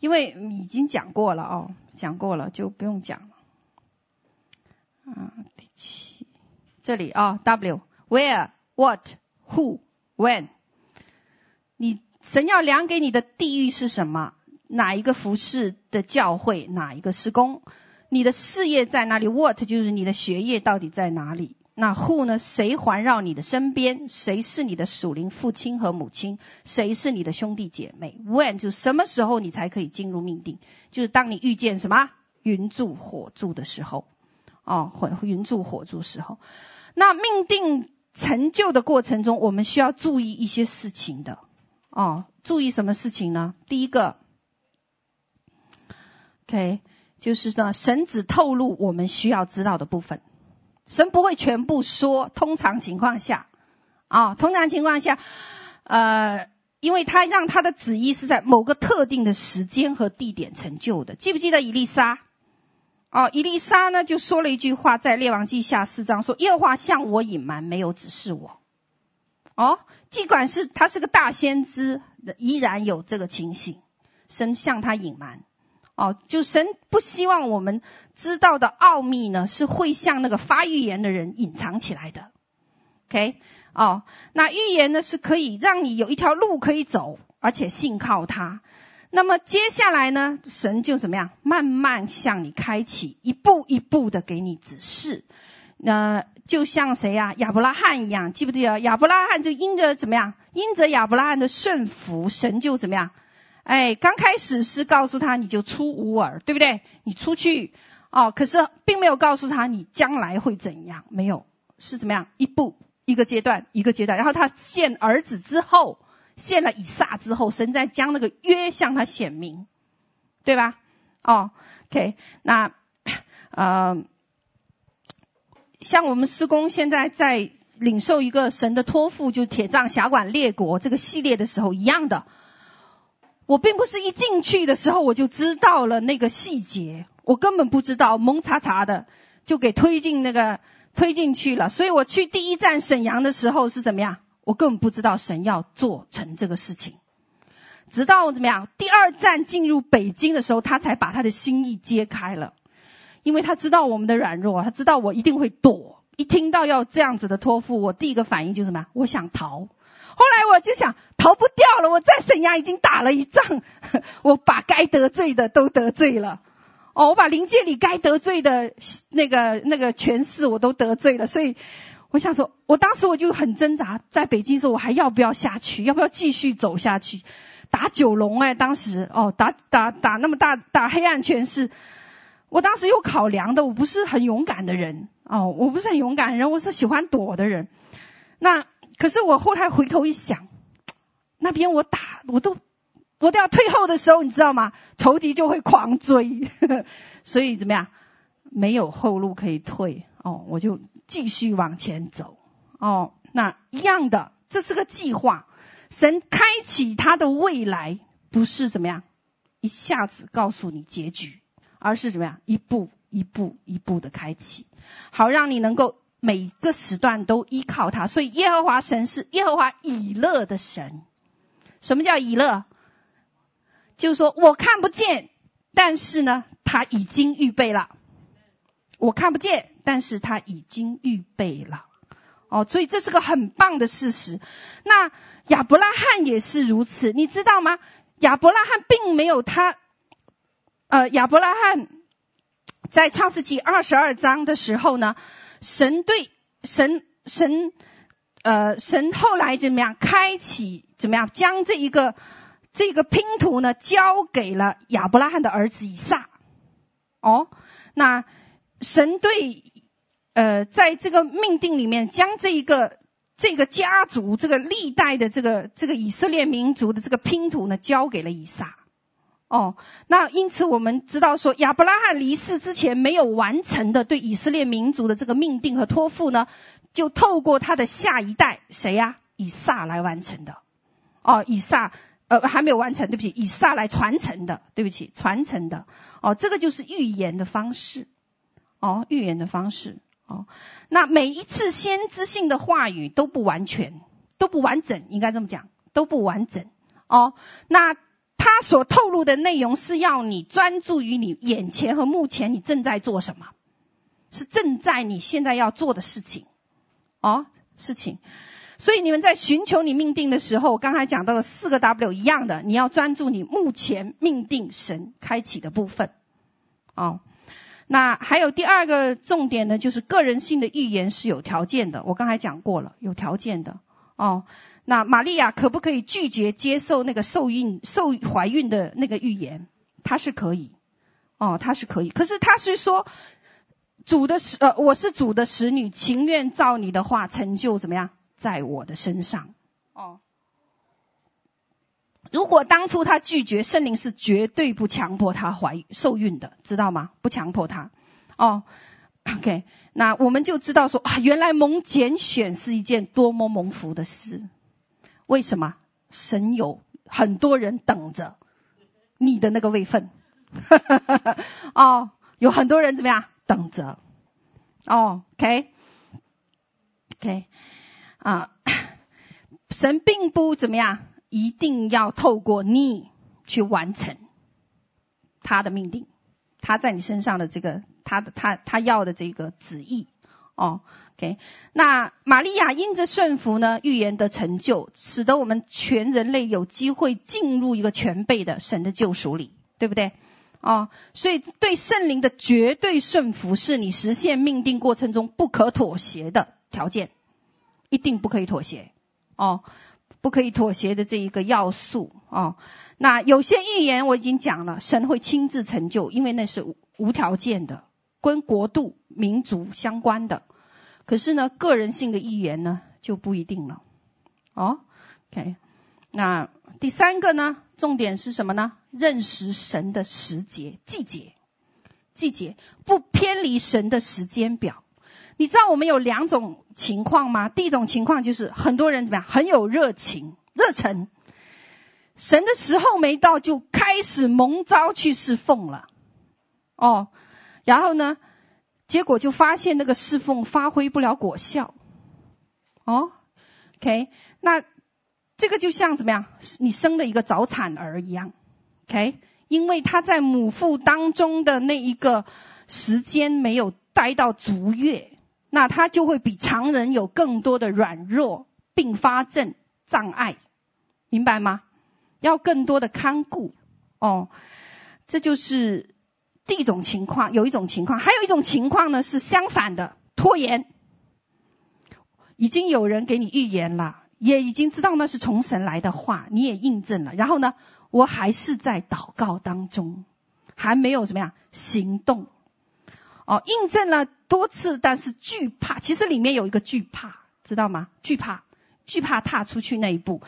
因为已经讲过了哦，讲过了就不用讲了。啊，第七，这里啊，，W，Where, What, Who, When。你神要量给你的地狱是什么？哪一个服饰的教会？哪一个施工？你的事业在哪里？What 就是你的学业到底在哪里？那 who 呢？谁环绕你的身边？谁是你的属灵父亲和母亲？谁是你的兄弟姐妹？When 就什么时候你才可以进入命定？就是当你遇见什么云柱火柱的时候，哦，云柱火柱时候。那命定成就的过程中，我们需要注意一些事情的，哦，注意什么事情呢？第一个，OK，就是呢，神只透露我们需要知道的部分。神不会全部说，通常情况下，啊、通常情况下，呃，因为他让他的旨意是在某个特定的时间和地点成就的。记不记得以利沙？哦，以利沙呢就说了一句话，在列王记下四章说：“耶和华向我隐瞒，没有指示我。”哦，尽管是他是个大先知，依然有这个情形，神向他隐瞒。哦，就神不希望我们知道的奥秘呢，是会向那个发预言的人隐藏起来的。OK，哦，那预言呢是可以让你有一条路可以走，而且信靠他。那么接下来呢，神就怎么样，慢慢向你开启，一步一步的给你指示。那就像谁呀？亚伯拉罕一样，记不记得？亚伯拉罕就因着怎么样？因着亚伯拉罕的顺服，神就怎么样？哎，刚开始是告诉他你就出乌尔，对不对？你出去哦，可是并没有告诉他你将来会怎样，没有，是怎么样？一步一个阶段一个阶段，然后他献儿子之后，献了以撒之后，神再将那个约向他显明，对吧？哦，OK，那呃，像我们施工现在在领受一个神的托付，就铁杖辖管列国这个系列的时候一样的。我并不是一进去的时候我就知道了那个细节，我根本不知道，蒙查查的就给推进那个推进去了。所以我去第一站沈阳的时候是怎么样？我根本不知道神要做成这个事情，直到怎么样？第二站进入北京的时候，他才把他的心意揭开了，因为他知道我们的软弱，他知道我一定会躲。一听到要这样子的托付，我第一个反应就是什么？我想逃。后来我就想逃不掉了，我在沈阳已经打了一仗，我把该得罪的都得罪了，哦，我把灵界里该得罪的那个那个权势我都得罪了，所以我想说，我当时我就很挣扎，在北京说我还要不要下去，要不要继续走下去，打九龙哎，当时哦打打打那么大打黑暗权势，我当时有考量的，我不是很勇敢的人哦，我不是很勇敢的人，我是喜欢躲的人，那。可是我后来回头一想，那边我打我都我都要退后的时候，你知道吗？仇敌就会狂追，所以怎么样？没有后路可以退哦，我就继续往前走哦。那一样的，这是个计划。神开启他的未来，不是怎么样一下子告诉你结局，而是怎么样一步一步一步的开启，好让你能够。每个时段都依靠他，所以耶和华神是耶和华以勒的神。什么叫以勒？就是说我看不见，但是呢，他已经预备了。我看不见，但是他已经预备了。哦，所以这是个很棒的事实。那亚伯拉罕也是如此，你知道吗？亚伯拉罕并没有他，呃，亚伯拉罕在创世纪二十二章的时候呢，神对神神，呃，神后来怎么样开启怎么样将这一个这个拼图呢交给了亚伯拉罕的儿子以撒。哦，那神对呃在这个命定里面将这一个。这个家族，这个历代的这个这个以色列民族的这个拼图呢，交给了以撒。哦，那因此我们知道说，亚伯拉罕离世之前没有完成的对以色列民族的这个命定和托付呢，就透过他的下一代谁呀？以撒来完成的。哦，以撒呃还没有完成，对不起，以撒来传承的，对不起，传承的。哦，这个就是预言的方式。哦，预言的方式。哦，那每一次先知性的话语都不完全，都不完整，应该这么讲，都不完整。哦，那他所透露的内容是要你专注于你眼前和目前你正在做什么，是正在你现在要做的事情。哦，事情。所以你们在寻求你命定的时候，我刚才讲到的四个 W 一样的，你要专注你目前命定神开启的部分。哦。那还有第二个重点呢，就是个人性的预言是有条件的。我刚才讲过了，有条件的哦。那玛利亚可不可以拒绝接受那个受孕、受怀孕的那个预言？她是可以，哦，她是可以。可是她是说，主的使呃，我是主的使女，情愿照你的话成就怎么样，在我的身上。哦。如果当初他拒绝，圣灵是绝对不强迫他怀受孕的，知道吗？不强迫他。哦，OK，那我们就知道说啊，原来蒙拣选是一件多么蒙福的事。为什么？神有很多人等着你的那个位分。哦，有很多人怎么样？等着。哦，OK，OK，、啊，神并不怎么样。一定要透过你去完成他的命定，他在你身上的这个他的他他要的这个旨意哦。OK，那玛利亚因着顺服呢，预言的成就，使得我们全人类有机会进入一个全备的神的救赎里，对不对？哦，所以对圣灵的绝对顺服是你实现命定过程中不可妥协的条件，一定不可以妥协哦。不可以妥协的这一个要素哦，那有些预言我已经讲了，神会亲自成就，因为那是无条件的，跟国度、民族相关的。可是呢，个人性的预言呢就不一定了。哦，OK，那第三个呢，重点是什么呢？认识神的时节、季节、季节，不偏离神的时间表。你知道我们有两种情况吗？第一种情况就是很多人怎么样，很有热情、热忱，神的时候没到就开始蒙召去侍奉了，哦，然后呢，结果就发现那个侍奉发挥不了果效，哦，OK，那这个就像怎么样，你生的一个早产儿一样，OK，因为他在母腹当中的那一个时间没有待到足月。那他就会比常人有更多的软弱、并发症、障碍，明白吗？要更多的看顾哦，这就是第一种情况。有一种情况，还有一种情况呢是相反的，拖延。已经有人给你预言了，也已经知道那是从神来的话，你也印证了。然后呢，我还是在祷告当中，还没有怎么样行动。哦，印证了多次，但是惧怕，其实里面有一个惧怕，知道吗？惧怕，惧怕踏出去那一步。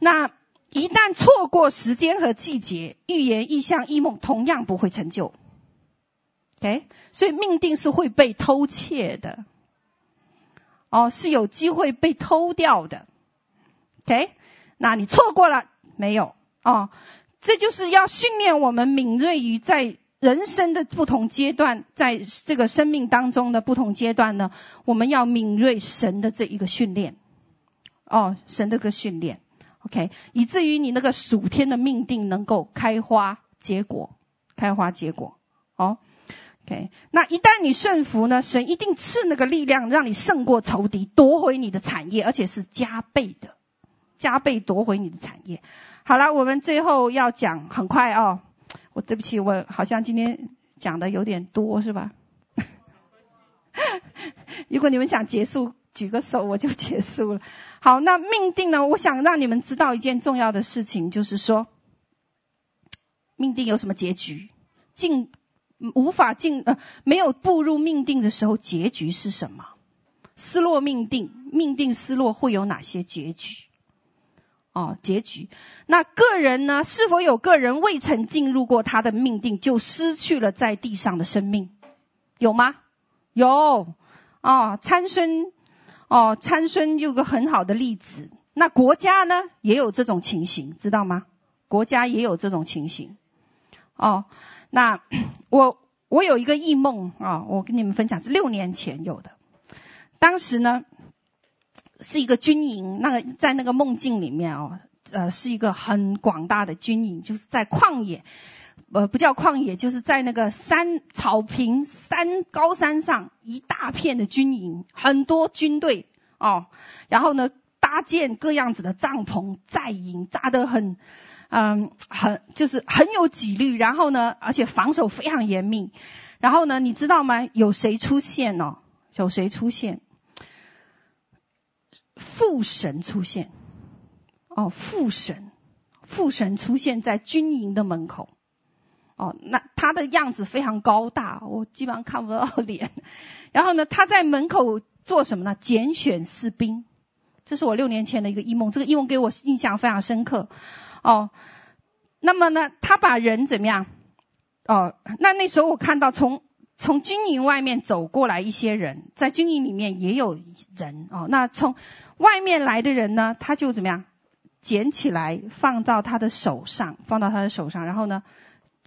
那一旦错过时间和季节，预言、异象、异梦同样不会成就。OK，所以命定是会被偷窃的。哦，是有机会被偷掉的。OK，那你错过了没有？哦，这就是要训练我们敏锐于在。人生的不同阶段，在这个生命当中的不同阶段呢，我们要敏锐神的这一个训练，哦，神的个训练，OK，以至于你那个属天的命定能够开花结果，开花结果，哦，OK，那一旦你顺服呢，神一定赐那个力量，让你胜过仇敌，夺回你的产业，而且是加倍的，加倍夺回你的产业。好了，我们最后要讲，很快哦。我对不起，我好像今天讲的有点多，是吧？如果你们想结束，举个手我就结束了。好，那命定呢？我想让你们知道一件重要的事情，就是说，命定有什么结局？进无法进呃，没有步入命定的时候，结局是什么？失落命定，命定失落会有哪些结局？哦，结局。那个人呢？是否有个人未曾进入过他的命定，就失去了在地上的生命？有吗？有。哦，参孙，哦，参孙有个很好的例子。那国家呢，也有这种情形，知道吗？国家也有这种情形。哦，那我我有一个异梦啊、我跟你们分享是六年前有的。当时呢。是一个军营，那个在那个梦境里面哦，呃，是一个很广大的军营，就是在旷野，呃，不叫旷野，就是在那个山草坪山高山上一大片的军营，很多军队哦，然后呢，搭建各样子的帐篷寨营，扎得很，嗯，很就是很有纪律，然后呢，而且防守非常严密，然后呢，你知道吗？有谁出现哦？有谁出现？父神出现，哦，父神，父神出现在军营的门口，哦，那他的样子非常高大，我基本上看不到脸。然后呢，他在门口做什么呢？拣选士兵。这是我六年前的一个异梦，这个异梦给我印象非常深刻。哦，那么呢，他把人怎么样？哦，那那时候我看到从。从军营外面走过来一些人，在军营里面也有人哦。那从外面来的人呢，他就怎么样？捡起来放到他的手上，放到他的手上，然后呢，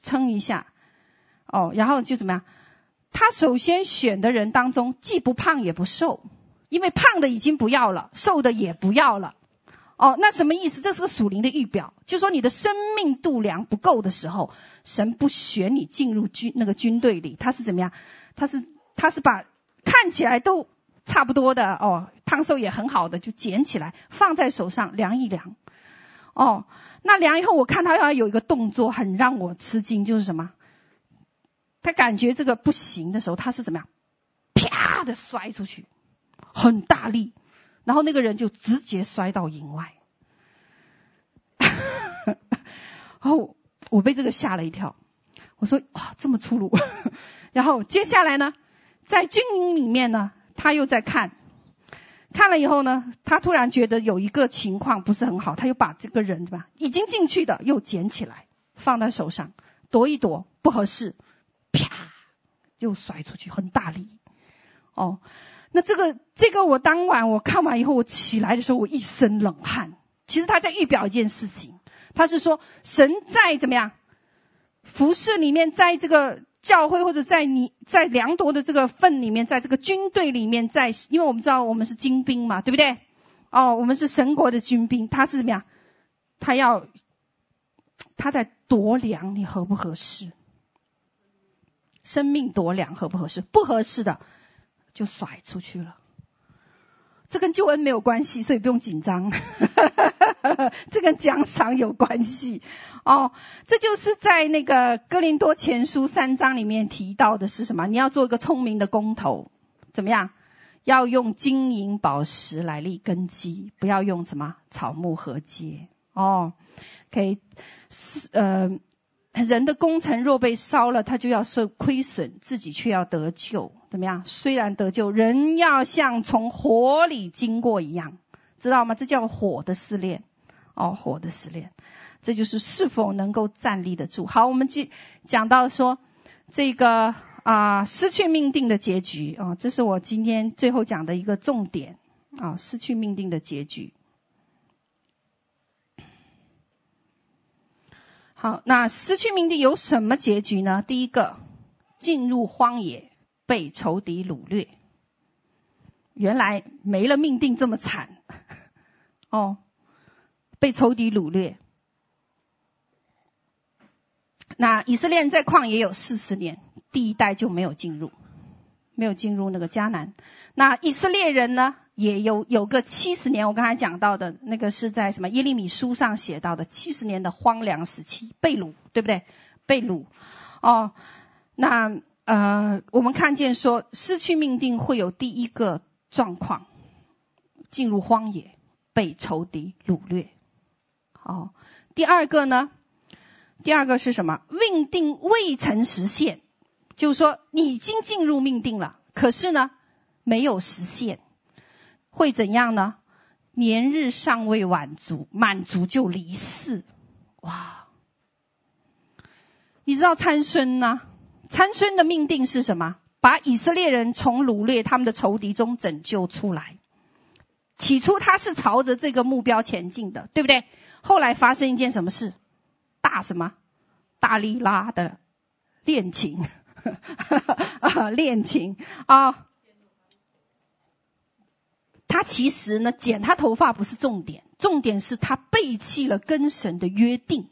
称一下，哦，然后就怎么样？他首先选的人当中，既不胖也不瘦，因为胖的已经不要了，瘦的也不要了。哦，那什么意思？这是个属灵的预表，就说你的生命度量不够的时候，神不选你进入军那个军队里，他是怎么样？他是他是把看起来都差不多的哦，胖瘦也很好的，就捡起来放在手上量一量。哦，那量以后，我看他要有一个动作很让我吃惊，就是什么？他感觉这个不行的时候，他是怎么样？啪的摔出去，很大力。然后那个人就直接摔到营外，然后我被这个吓了一跳，我说哇这么粗鲁，然后接下来呢，在军营里面呢，他又在看，看了以后呢，他突然觉得有一个情况不是很好，他又把这个人对吧，已经进去的又捡起来放在手上，躲一躲不合适，啪又摔出去，很大力，哦。那这个这个，我当晚我看完以后，我起来的时候，我一身冷汗。其实他在预表一件事情，他是说神在怎么样服侍里面，在这个教会或者在你在量夺的这个份里面，在这个军队里面，在因为我们知道我们是精兵嘛，对不对？哦，我们是神国的军兵，他是怎么样？他要他在夺粮你合不合适？生命夺粮合不合适？不合适的。就甩出去了，这跟救恩没有关系，所以不用紧张。这跟奖赏有关系哦。这就是在那个哥林多前书三章里面提到的是什么？你要做一个聪明的工头，怎么样？要用金银宝石来立根基，不要用什么草木禾秸哦。可以是呃。人的工程若被烧了，他就要受亏损，自己却要得救，怎么样？虽然得救，人要像从火里经过一样，知道吗？这叫火的试炼，哦，火的试炼，这就是是否能够站立得住。好，我们继讲到说这个啊、失去命定的结局啊、这是我今天最后讲的一个重点啊、失去命定的结局。好，那失去命定有什么结局呢？第一个，进入荒野，被仇敌掳掠。原来没了命定这么惨，哦，被仇敌掳掠。那以色列在旷野有四十年，第一代就没有进入，没有进入那个迦南。那以色列人呢，也有有个七十年，我刚才讲到的那个是在什么耶利米书上写到的七十年的荒凉时期，被掳，对不对？被掳，哦，那呃，我们看见说失去命定会有第一个状况，进入荒野，被仇敌掳掠。哦，第二个呢？第二个是什么？命定未曾实现，就是说已经进入命定了，可是呢，没有实现。会怎样呢？年日尚未满足，满足就离世。哇！你知道参孙呢？参孙的命定是什么？把以色列人从掳掠他们的仇敌中拯救出来。起初他是朝着这个目标前进的，对不对？后来发生一件什么事？大什么？大利拉的恋情，恋情啊！他其实呢，剪他头发不是重点，重点是他背弃了跟神的约定，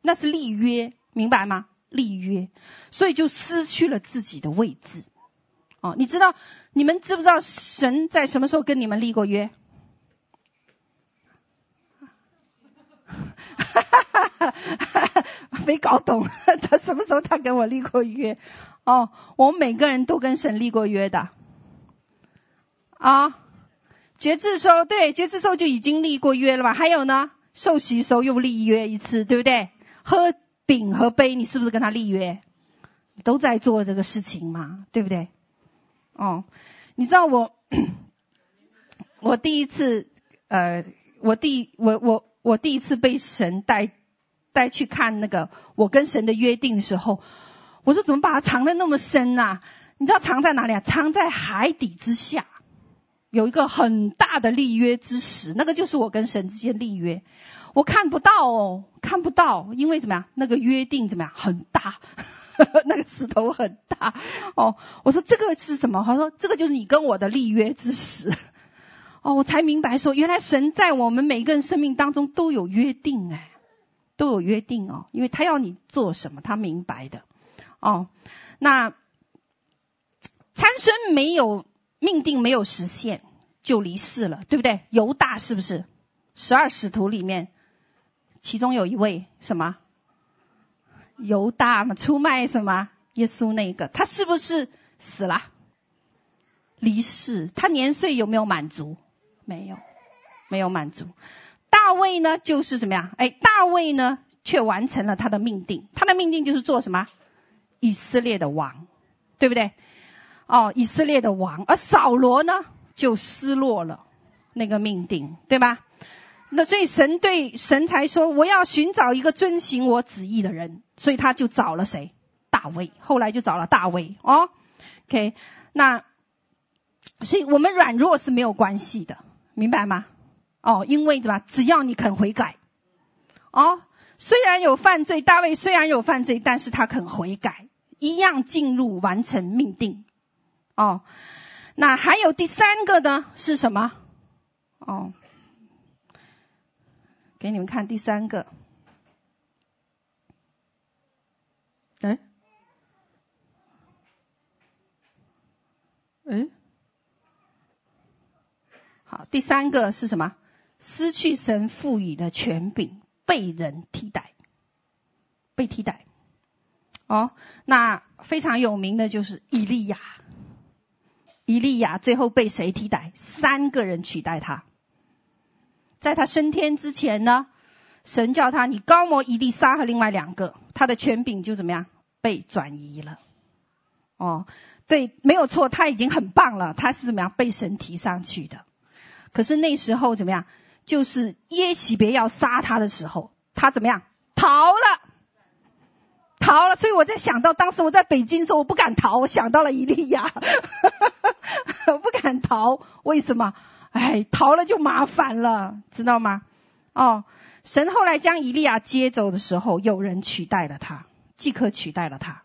那是立约，明白吗？立约，所以就失去了自己的位置。哦，你知道，你们知不知道神在什么时候跟你们立过约？哈哈哈，没搞懂，他什么时候他跟我立过约？哦，我们每个人都跟神立过约的。啊。决志时候，对，决志时候就已经立过约了吧？还有呢，受洗时候又立约一次，对不对？喝饼和杯，你是不是跟他立约？都在做这个事情嘛，对不对？哦，你知道我，我第一次，呃，我第我我我第一次被神带带去看那个我跟神的约定的时候，我说怎么把它藏得那么深呐？你知道藏在哪里啊？藏在海底之下。有一个很大的立约之石，那个就是我跟神之间立约。我看不到哦，看不到，因为怎么样？那个约定怎么样？很大，那个石头很大。哦，我说这个是什么？他说这个就是你跟我的立约之石。哦，我才明白说，原来神在我们每一个人生命当中都有约定哎，都有约定哦，因为他要你做什么，他明白的。哦，那参孙没有。命定没有实现就离世了，对不对？犹大是不是？十二使徒里面，其中有一位什么？犹大嘛，出卖什么？耶稣那个，他是不是死了？离世，他年岁有没有满足？没有，没有满足。大卫呢，就是怎么样？哎，大卫呢，却完成了他的命定。他的命定就是做什么？以色列的王，对不对？哦，以色列的王，而扫罗呢，就失落了那个命定，对吧？那所以神对神才说，我要寻找一个遵行我旨意的人，所以他就找了谁？大卫，后来就找了大卫哦。OK，那所以我们软弱是没有关系的，明白吗？哦，因为怎么？只要你肯悔改，哦，虽然有犯罪，大卫虽然有犯罪，但是他肯悔改，一样进入完成命定。哦，那还有第三个呢？是什么？哦，给你们看第三个。哎，哎，好，第三个是什么？失去神赋予的权柄，被人替代，被替代。哦，那非常有名的就是以利亚。以利亚最后被谁替代？三个人取代他。在他升天之前呢，神叫他，你高摩以利沙和另外两个，他的权柄就怎么样？被转移了。哦，对，没有错，他已经很棒了，他是怎么样？被神提上去的。可是那时候怎么样？就是耶洗别要杀他的时候，他怎么样？逃了。逃了，所以我在想到当时我在北京的时候，我不敢逃。我想到了伊利亚，不敢逃。为什么？哎，逃了就麻烦了，知道吗？哦，神后来将以利亚接走的时候，有人取代了他，即刻取代了他。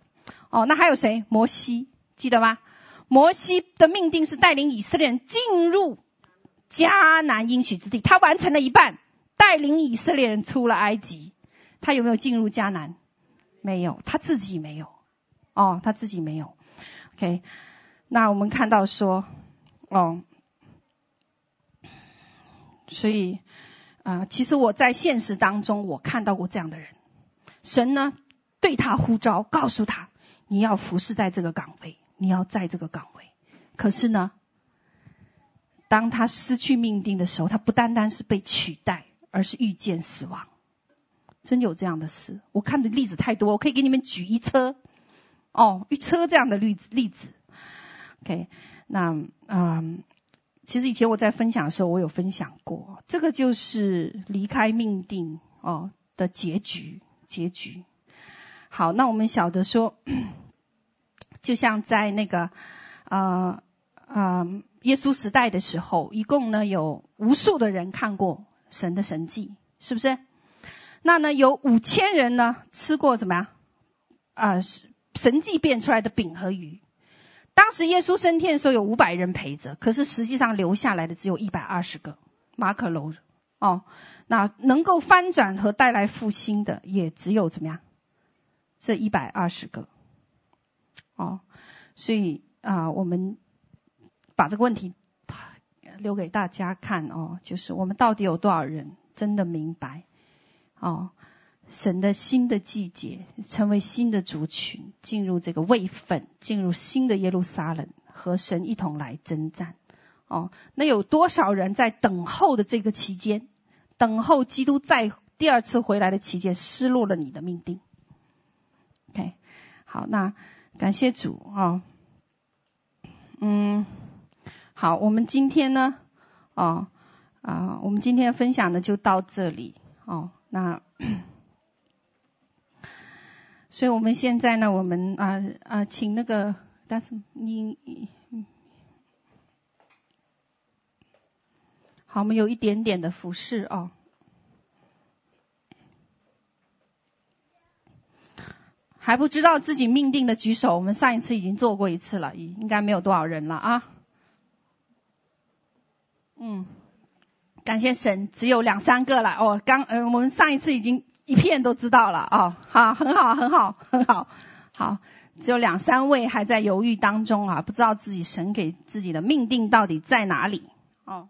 哦，那还有谁？摩西，记得吗？摩西的命定是带领以色列人进入迦南应许之地，他完成了一半，带领以色列人出了埃及。他有没有进入迦南？没有，他自己没有，哦，他自己没有。OK，那我们看到说，哦，所以啊、其实我在现实当中，我看到过这样的人。神呢，对他呼召，告诉他，你要服侍在这个岗位，你要在这个岗位。可是呢，当他失去命定的时候，他不单单是被取代，而是遇见死亡。真有这样的事，我看的例子太多，我可以给你们举一车，哦，一车这样的例子例子。OK，那嗯，其实以前我在分享的时候，我有分享过，这个就是离开命定哦的结局，结局。好，那我们晓得说，就像在那个呃呃耶稣时代的时候，一共呢有无数的人看过神的神迹，是不是？那呢，有五千人呢吃过怎么样？啊、呃，神迹变出来的饼和鱼。当时耶稣升天的时候有五百人陪着，可是实际上留下来的只有一百二十个。马可楼哦，那能够翻转和带来复兴的也只有怎么样？这一百二十个。哦，所以啊、我们把这个问题留给大家看哦，就是我们到底有多少人真的明白？哦，神的新的季节，成为新的族群，进入这个位份，进入新的耶路撒冷，和神一同来征战。哦，那有多少人在等候的这个期间，等候基督再第二次回来的期间，失落了你的命定？OK，好，那感谢主啊、哦。嗯，好，我们今天呢，哦啊，我们今天分享的就到这里哦。那，所以我们现在呢，我们啊啊，请那个，但是你，好，我们有一点点的服饰哦。还不知道自己命定的举手，我们上一次已经做过一次了，应该没有多少人了啊。嗯。感谢神，只有两三个了哦。刚呃，我们上一次已经一片都知道了哦。好，很好，很好，很好，好，只有两三位还在犹豫当中啊，不知道自己神给自己的命定到底在哪里哦。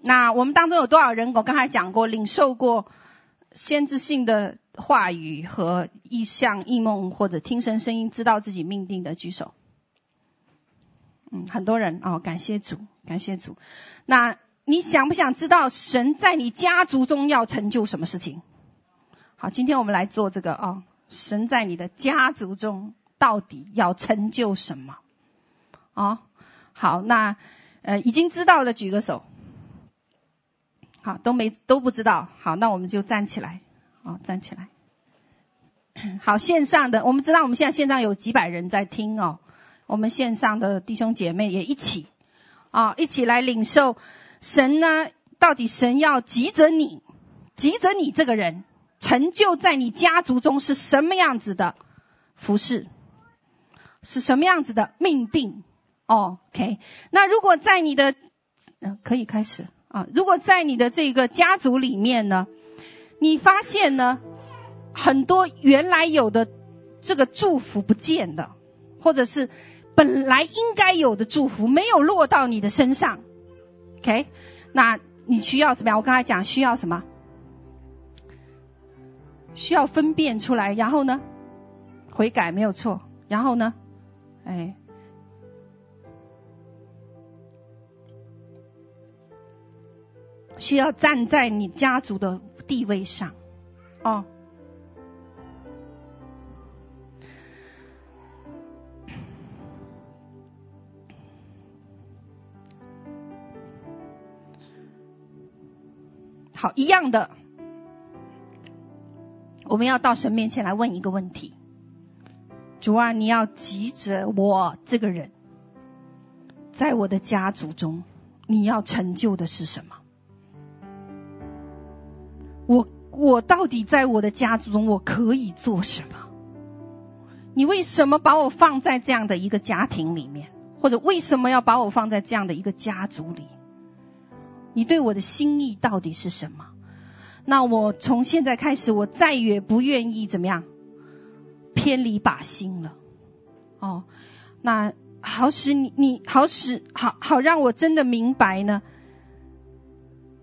那我们当中有多少人？我刚才讲过，领受过先知性的话语和意象、异梦，或者听神声音，知道自己命定的，举手。嗯，很多人哦，感谢主，感谢主。那你想不想知道神在你家族中要成就什么事情？好，今天我们来做这个哦，神在你的家族中到底要成就什么？哦，好，那呃已经知道的举个手。好，都没都不知道。好，那我们就站起来，哦，站起来。好，线上的我们知道，我们现在线上有几百人在听哦。我们线上的弟兄姐妹也一起，啊，一起来领受神呢？到底神要急着你，急着你这个人成就在你家族中是什么样子的服事，是什么样子的命定？哦，OK。那如果在你的，嗯，可以开始啊。如果在你的这个家族里面呢，你发现呢，很多原来有的这个祝福不见了，或者是。本来应该有的祝福没有落到你的身上，OK？那你需要什么呀？我刚才讲需要什么？需要分辨出来，然后呢，悔改没有错，然后呢，哎，需要站在你家族的地位上，哦。好，一样的，我们要到神面前来问一个问题：主啊，你要急着我这个人，在我的家族中，你要成就的是什么？我我到底在我的家族中，我可以做什么？你为什么把我放在这样的一个家庭里面，或者为什么要把我放在这样的一个家族里？你对我的心意到底是什么？那我从现在开始，我再也不愿意怎么样偏离靶心了。哦，那好使你你好使好好让我真的明白呢。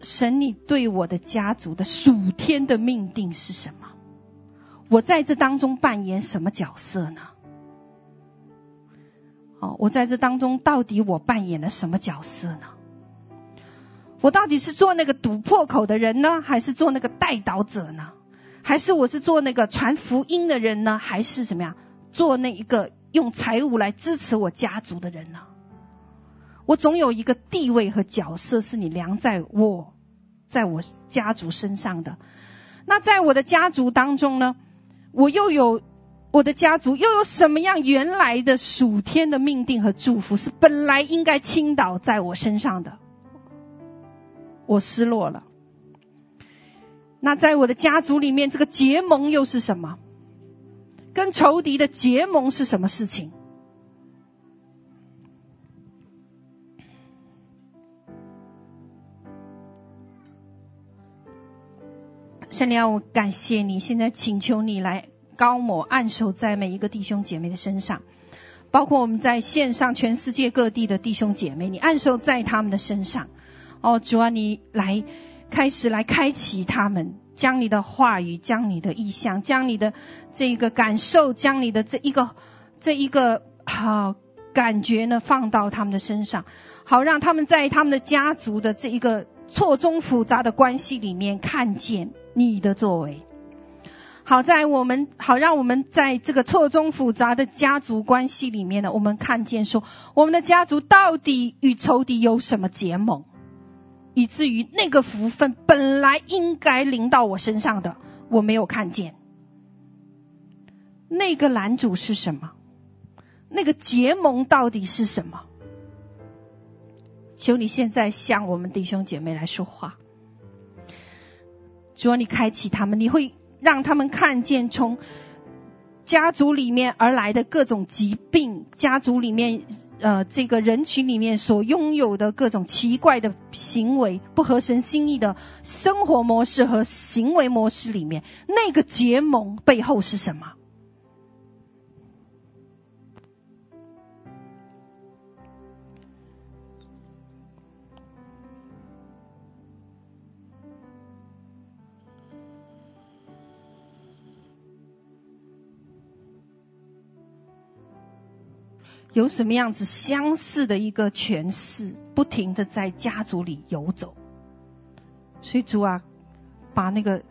神，你对我的家族的属天的命定是什么？我在这当中扮演什么角色呢？哦，我在这当中到底我扮演了什么角色呢？我到底是做那个堵破口的人呢，还是做那个带导者呢？还是我是做那个传福音的人呢？还是怎么样？做那一个用财物来支持我家族的人呢？我总有一个地位和角色是你量在我，在我家族身上的。那在我的家族当中呢，我又有我的家族又有什么样原来的属天的命定和祝福，是本来应该倾倒在我身上的？我失落了。那在我的家族里面，这个结盟又是什么？跟仇敌的结盟是什么事情？圣灵，我感谢你，现在请求你来高抹、按手在每一个弟兄姐妹的身上，包括我们在线上全世界各地的弟兄姐妹，你按手在他们的身上。哦，主啊，你来开始来开启他们，将你的话语、将你的意向、将你的这一个感受、将你的这一个这一个好、啊、感觉呢，放到他们的身上，好让他们在他们的家族的这一个错综复杂的关系里面看见。你的作为，好在我们好让我们在这个错综复杂的家族关系里面呢，我们看见说，我们的家族到底与仇敌有什么结盟，以至于那个福分本来应该临到我身上的，我没有看见。那个男主是什么？那个结盟到底是什么？求你现在向我们弟兄姐妹来说话。主啊，你开启他们，你会让他们看见从家族里面而来的各种疾病，家族里面呃这个人群里面所拥有的各种奇怪的行为，不合神心意的生活模式和行为模式里面，那个结盟背后是什么？有什么样子相似的一个诠释，不停的在家族里游走，所以主啊，把那个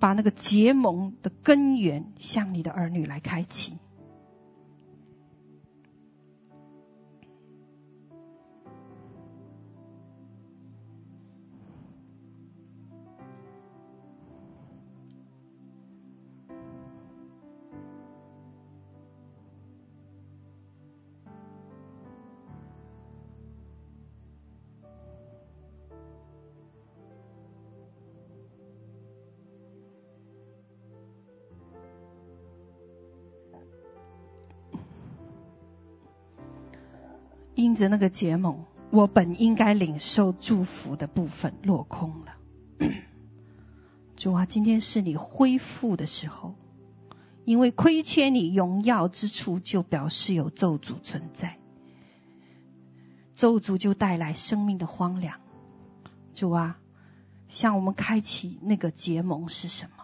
把那个结盟的根源向你的儿女来开启。着那个结盟，我本应该领受祝福的部分落空了。主啊，今天是你恢复的时候，因为亏欠你荣耀之处，就表示有咒诅存在，咒诅就带来生命的荒凉。主啊，向我们开启那个结盟是什么？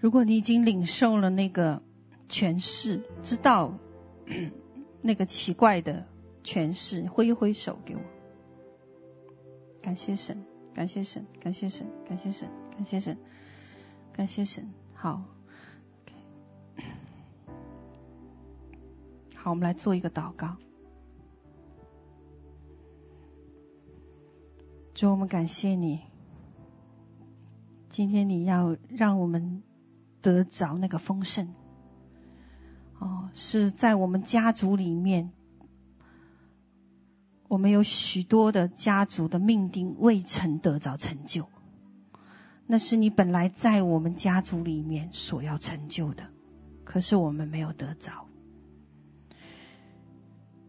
如果你已经领受了那个权势，知道 那个奇怪的权势，挥一挥手给我。感谢神，感谢神，感谢神，感谢神，感谢神，感谢神。好好，我们来做一个祷告。主，我们感谢你，今天你要让我们。得着那个丰盛。哦，是在我们家族里面，我们有许多的家族的命定未曾得着成就，那是你本来在我们家族里面所要成就的，可是我们没有得着。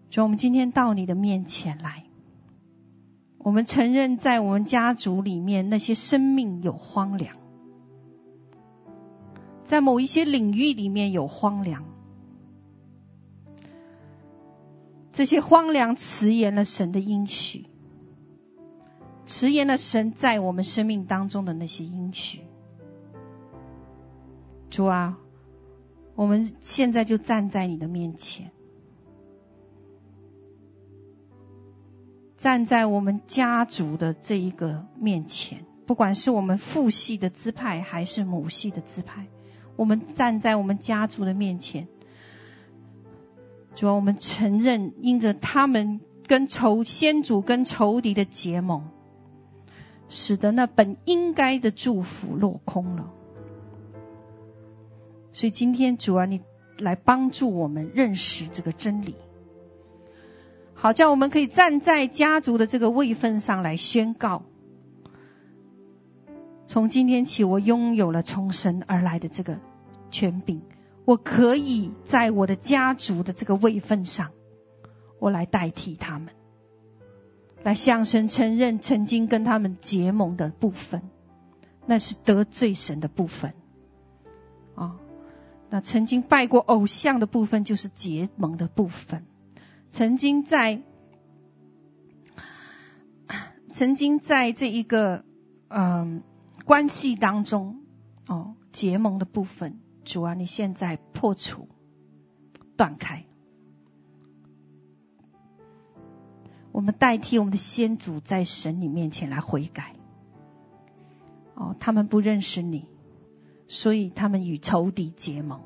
所以，我们今天到你的面前来，我们承认在我们家族里面那些生命有荒凉，在某一些领域里面有荒凉。这些荒凉迟延了神的应许，迟延了神在我们生命当中的那些应许。主啊，我们现在就站在你的面前，站在我们家族的这一个面前，不管是我们父系的支派还是母系的支派，我们站在我们家族的面前。主要我们承认，因着他们跟仇先祖跟仇敌的结盟，使得那本应该的祝福落空了。所以今天主啊，你来帮助我们认识这个真理，好叫我们可以站在家族的这个位分上来宣告：从今天起，我拥有了从神而来的这个权柄。我可以在我的家族的这个位分上，我来代替他们，来向神承认曾经跟他们结盟的部分，那是得罪神的部分。啊，那曾经拜过偶像的部分就是结盟的部分，曾经在，曾经在这一个嗯关系当中哦结盟的部分。主啊，你现在破除、断开，我们代替我们的先祖在神你面前来悔改。哦，他们不认识你，所以他们与仇敌结盟，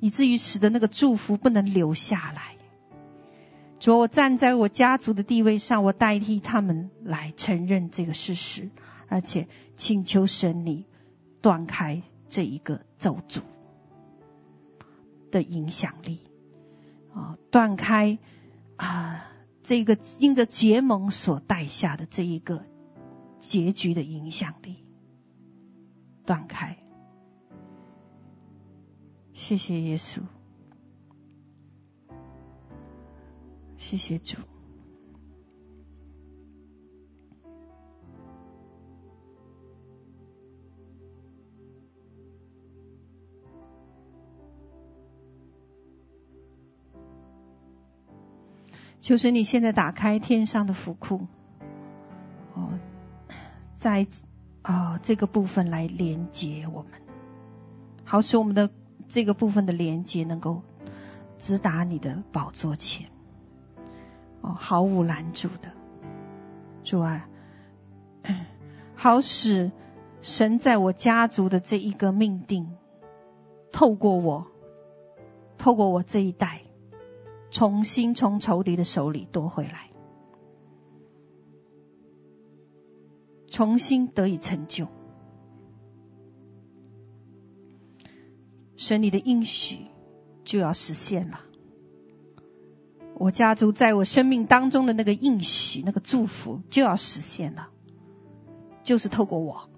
以至于使得那个祝福不能留下来。主啊，我站在我家族的地位上，我代替他们来承认这个事实，而且请求神你断开。这一个咒诅的影响力啊，断开啊，这个因着结盟所带下的这一个结局的影响力，断开。谢谢耶稣，谢谢主。就是你现在打开天上的府库，哦，在啊这个部分来连接我们，好使我们的这个部分的连接能够直达你的宝座前，哦，毫无拦阻的，主啊，好使神在我家族的这一个命定，透过我，透过我这一代。重新从仇敌的手里夺回来，重新得以成就。神你的应许就要实现了。我家族在我生命当中的那个应许、那个祝福就要实现了，就是透过我。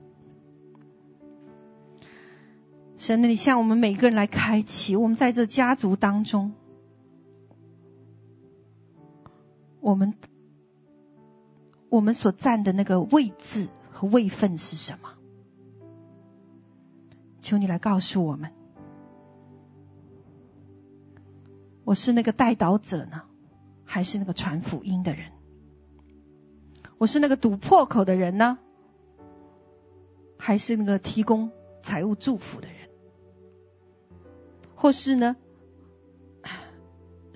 神，你向我们每个人来开启，我们在这家族当中。我们我们所站的那个位置和位分是什么？求你来告诉我们。我是那个代祷者呢，还是那个传福音的人？我是那个堵破口的人呢，还是那个提供财务祝福的人？或是呢？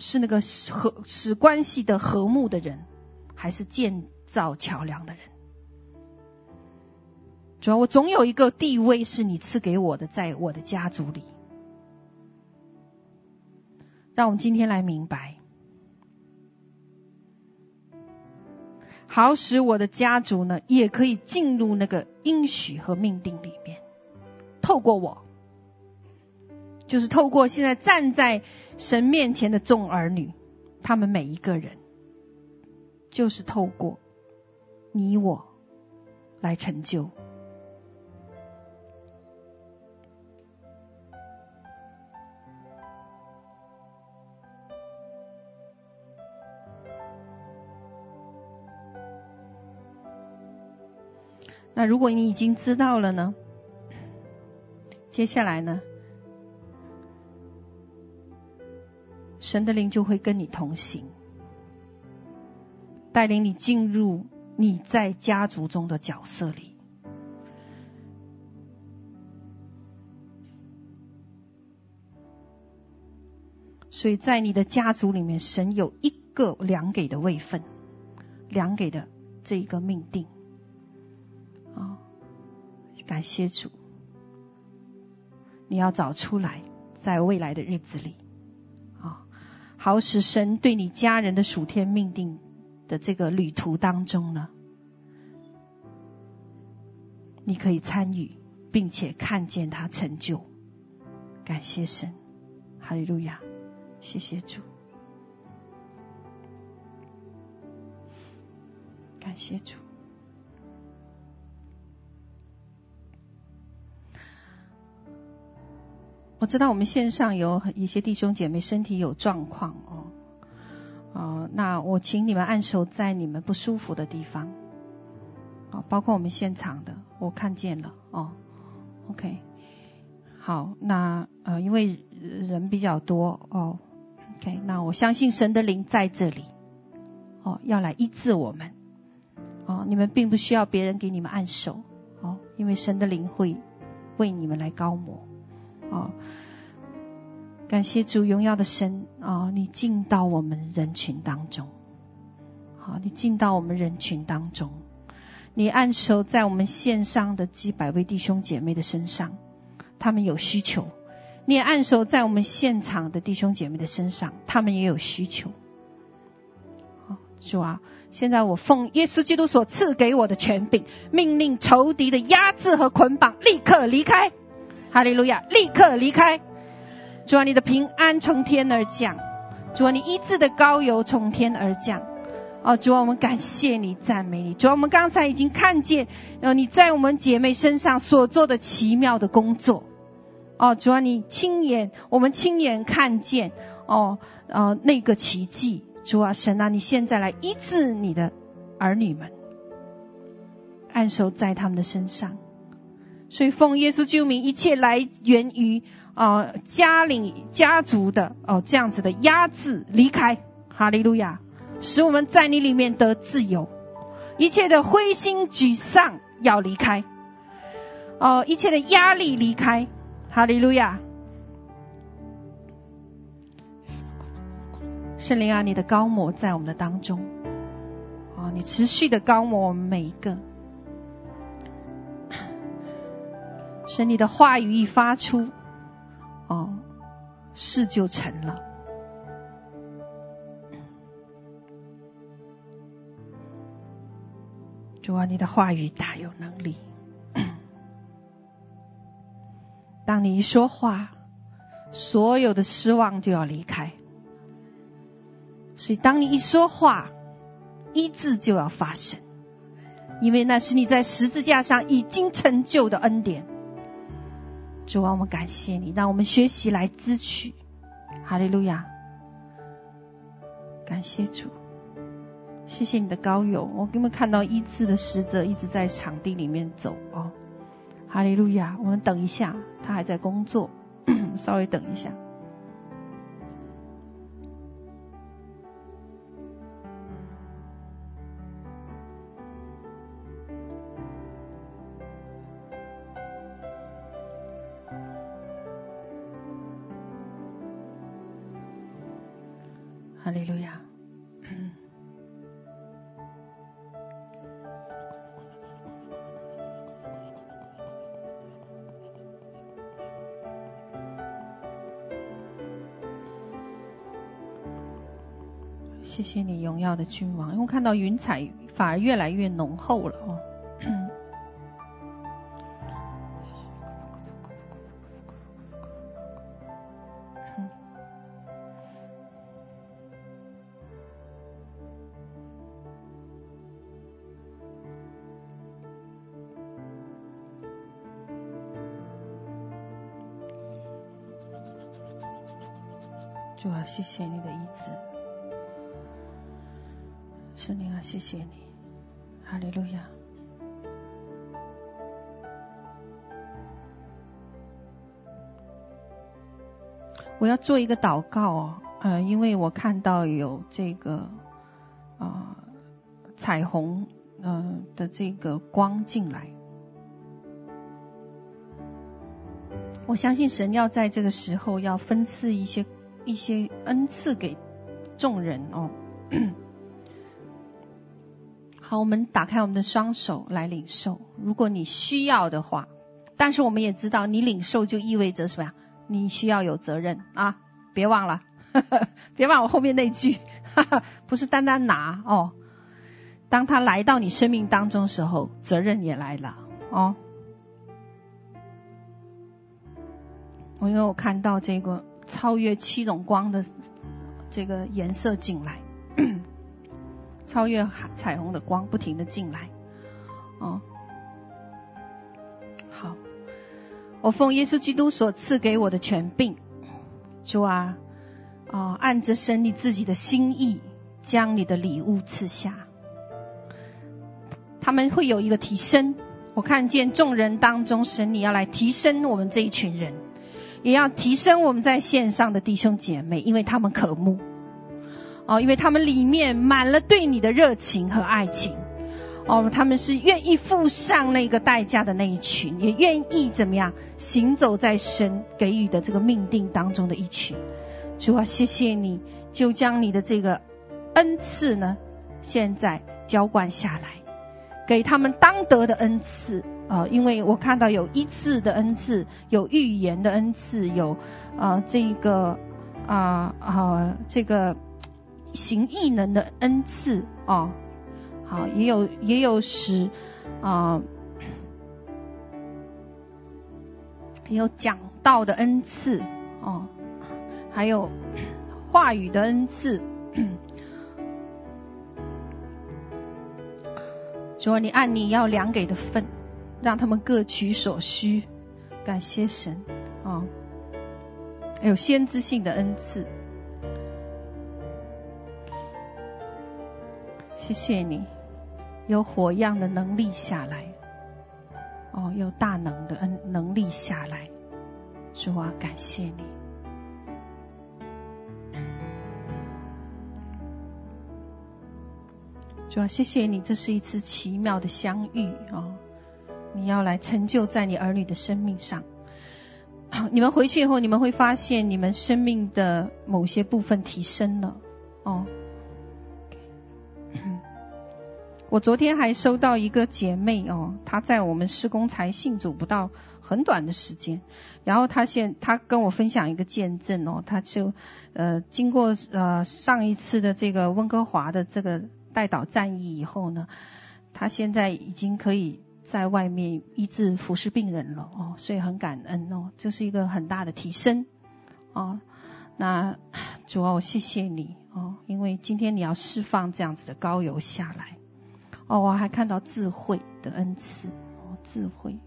是那个和使关系的和睦的人，还是建造桥梁的人？主要我总有一个地位是你赐给我的，在我的家族里。让我们今天来明白，好使我的家族呢，也可以进入那个应许和命定里面，透过我，就是透过现在站在神面前的众儿女，他们每一个人，就是透过你我来成就。那如果你已经知道了呢？接下来呢？神的灵就会跟你同行，带领你进入你在家族中的角色里。所以在你的家族里面，神有一个量给的位分，量给的这一个命定。啊，感谢主！你要找出来，在未来的日子里，好使神对你家人的属天命定的这个旅途当中呢，你可以参与，并且看见他成就。感谢神，哈利路亚！谢谢主，感谢主。我知道我们线上有一些弟兄姐妹身体有状况哦，哦，那我请你们按手在你们不舒服的地方，哦，包括我们现场的，我看见了。哦，OK，好，那呃，因为人比较多哦，OK，那我相信神的灵在这里，哦，要来医治我们，哦，你们并不需要别人给你们按手，哦，因为神的灵会为你们来高摩。哦，感谢主荣耀的神啊、哦！你进到我们人群当中，好，你进到我们人群当中，你按手在我们线上的几百位弟兄姐妹的身上，他们有需求；你也按手在我们现场的弟兄姐妹的身上，他们也有需求。好，主啊，现在我奉耶稣基督所赐给我的权柄，命令仇敌的压制和捆绑立刻离开。哈利路亚！立刻离开。主啊，你的平安从天而降。主啊，你医治的膏油从天而降。哦，主啊，我们感谢你，赞美你。主啊，我们刚才已经看见，呃，你在我们姐妹身上所做的奇妙的工作。哦，主啊，你亲眼，我们亲眼看见，哦，呃，那个奇迹。主啊，神啊，你现在来医治你的儿女们，按手在他们的身上。所以奉耶稣救命，一切来源于啊、家里家族的哦、这样子的压制离开，哈利路亚，使我们在你里面得自由，一切的灰心沮丧要离开，哦、一切的压力离开，哈利路亚，圣灵啊，你的高摩在我们的当中，啊、你持续的高摩我们每一个。神，你的话语一发出，哦，事就成了。主啊，你的话语大有能力。当你一说话，所有的失望就要离开。所以，当你一说话，医治就要发生，因为那是你在十字架上已经成就的恩典。主啊，我们感谢你，让我们学习来支取。哈利路亚！感谢主，谢谢你的高友。我给你们看到医治的使者一直在场地里面走哦。哈利路亚！我们等一下，他还在工作，稍微等一下。哈利路亚！谢谢你，荣耀的君王。因为看到云彩反而越来越浓厚了哦。谢谢你的医治，圣灵啊，谢谢你，哈利路亚。我要做一个祷告哦，呃，因为我看到有这个啊、呃、彩虹呃的这个光进来，我相信神要在这个时候要分赐一些。一些恩赐给众人哦。好，我们打开我们的双手来领受。如果你需要的话，但是我们也知道，你领受就意味着什么呀？你需要有责任啊！别忘了，呵 呵别忘我后面那句，哈哈，不是单单拿哦。当他来到你生命当中时候，责任也来了哦。我因为我看到这个。超越七种光的这个颜色进来，超越彩虹的光不停的进来，哦，好，我奉耶稣基督所赐给我的权柄，主啊，哦，按着神你自己的心意，将你的礼物赐下，他们会有一个提升。我看见众人当中，神你要来提升我们这一群人。也要提升我们在线上的弟兄姐妹，因为他们渴慕，哦，因为他们里面满了对你的热情和爱情，哦，他们是愿意付上那个代价的那一群，也愿意怎么样行走在神给予的这个命定当中的一群。主啊，谢谢你，就将你的这个恩赐呢，现在浇灌下来，给他们当得的恩赐。啊、因为我看到有医治的恩赐，有预言的恩赐，有啊、这个啊啊、这个行异能的恩赐啊，好、也有也有使啊、也有讲道的恩赐哦、还有话语的恩赐。主啊，你按你要量给的分。让他们各取所需，感谢神。啊！还有先知性的恩赐，谢谢你。有火样的能力下来，哦，有大能的恩能力下来，主啊，感谢你，主啊，谢谢你，这是一次奇妙的相遇。啊！你要来成就在你儿女的生命上。你们回去以后，你们会发现你们生命的某些部分提升了。哦，我昨天还收到一个姐妹哦，她在我们施工才信主不到很短的时间，然后她现她跟我分享一个见证哦，她就呃经过呃上一次的这个温哥华的这个代祷战役以后呢，她现在已经可以。在外面医治服侍病人了哦，所以很感恩哦，这是一个很大的提升哦。那主啊，我谢谢你哦，因为今天你要释放这样子的高油下来哦。我还看到智慧的恩赐哦，智慧。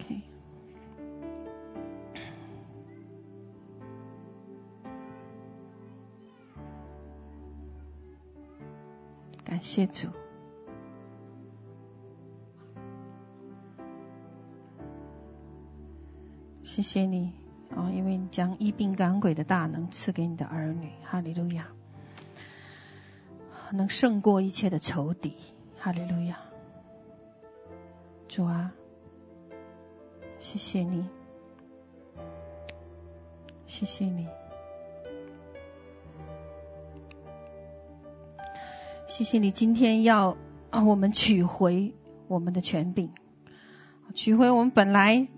OK，感谢主。谢谢你哦，因为你将医病赶鬼的大能赐给你的儿女，哈利路亚，能胜过一切的仇敌，哈利路亚。主啊，谢谢你，谢谢你，谢谢你，今天要啊，我们取回我们的权柄，取回我们本来。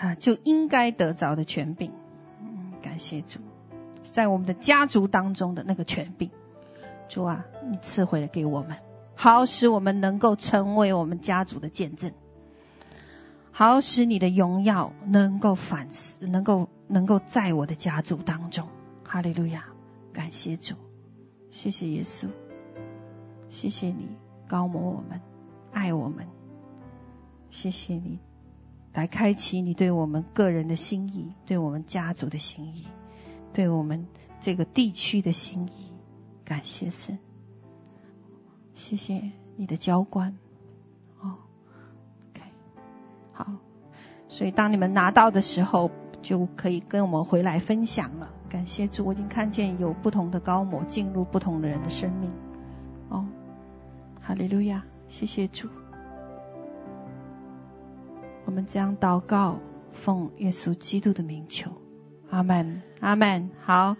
啊，就应该得着的权柄，嗯，感谢主，在我们的家族当中的那个权柄，主啊，你赐回来给我们，好使我们能够成为我们家族的见证，好使你的荣耀能够反思，能够能够在我的家族当中，哈利路亚，感谢主，谢谢耶稣，谢谢你膏抹我们，爱我们，谢谢你。来开启你对我们个人的心意，对我们家族的心意，对我们这个地区的心意。感谢神，谢谢你的浇灌。哦，OK，好，所以当你们拿到的时候，就可以跟我们回来分享了。感谢主，我已经看见有不同的膏抹进入不同的人的生命。哦，哈利路亚，谢谢主。我们将祷告，奉耶稣基督的名求，阿门，阿门。好。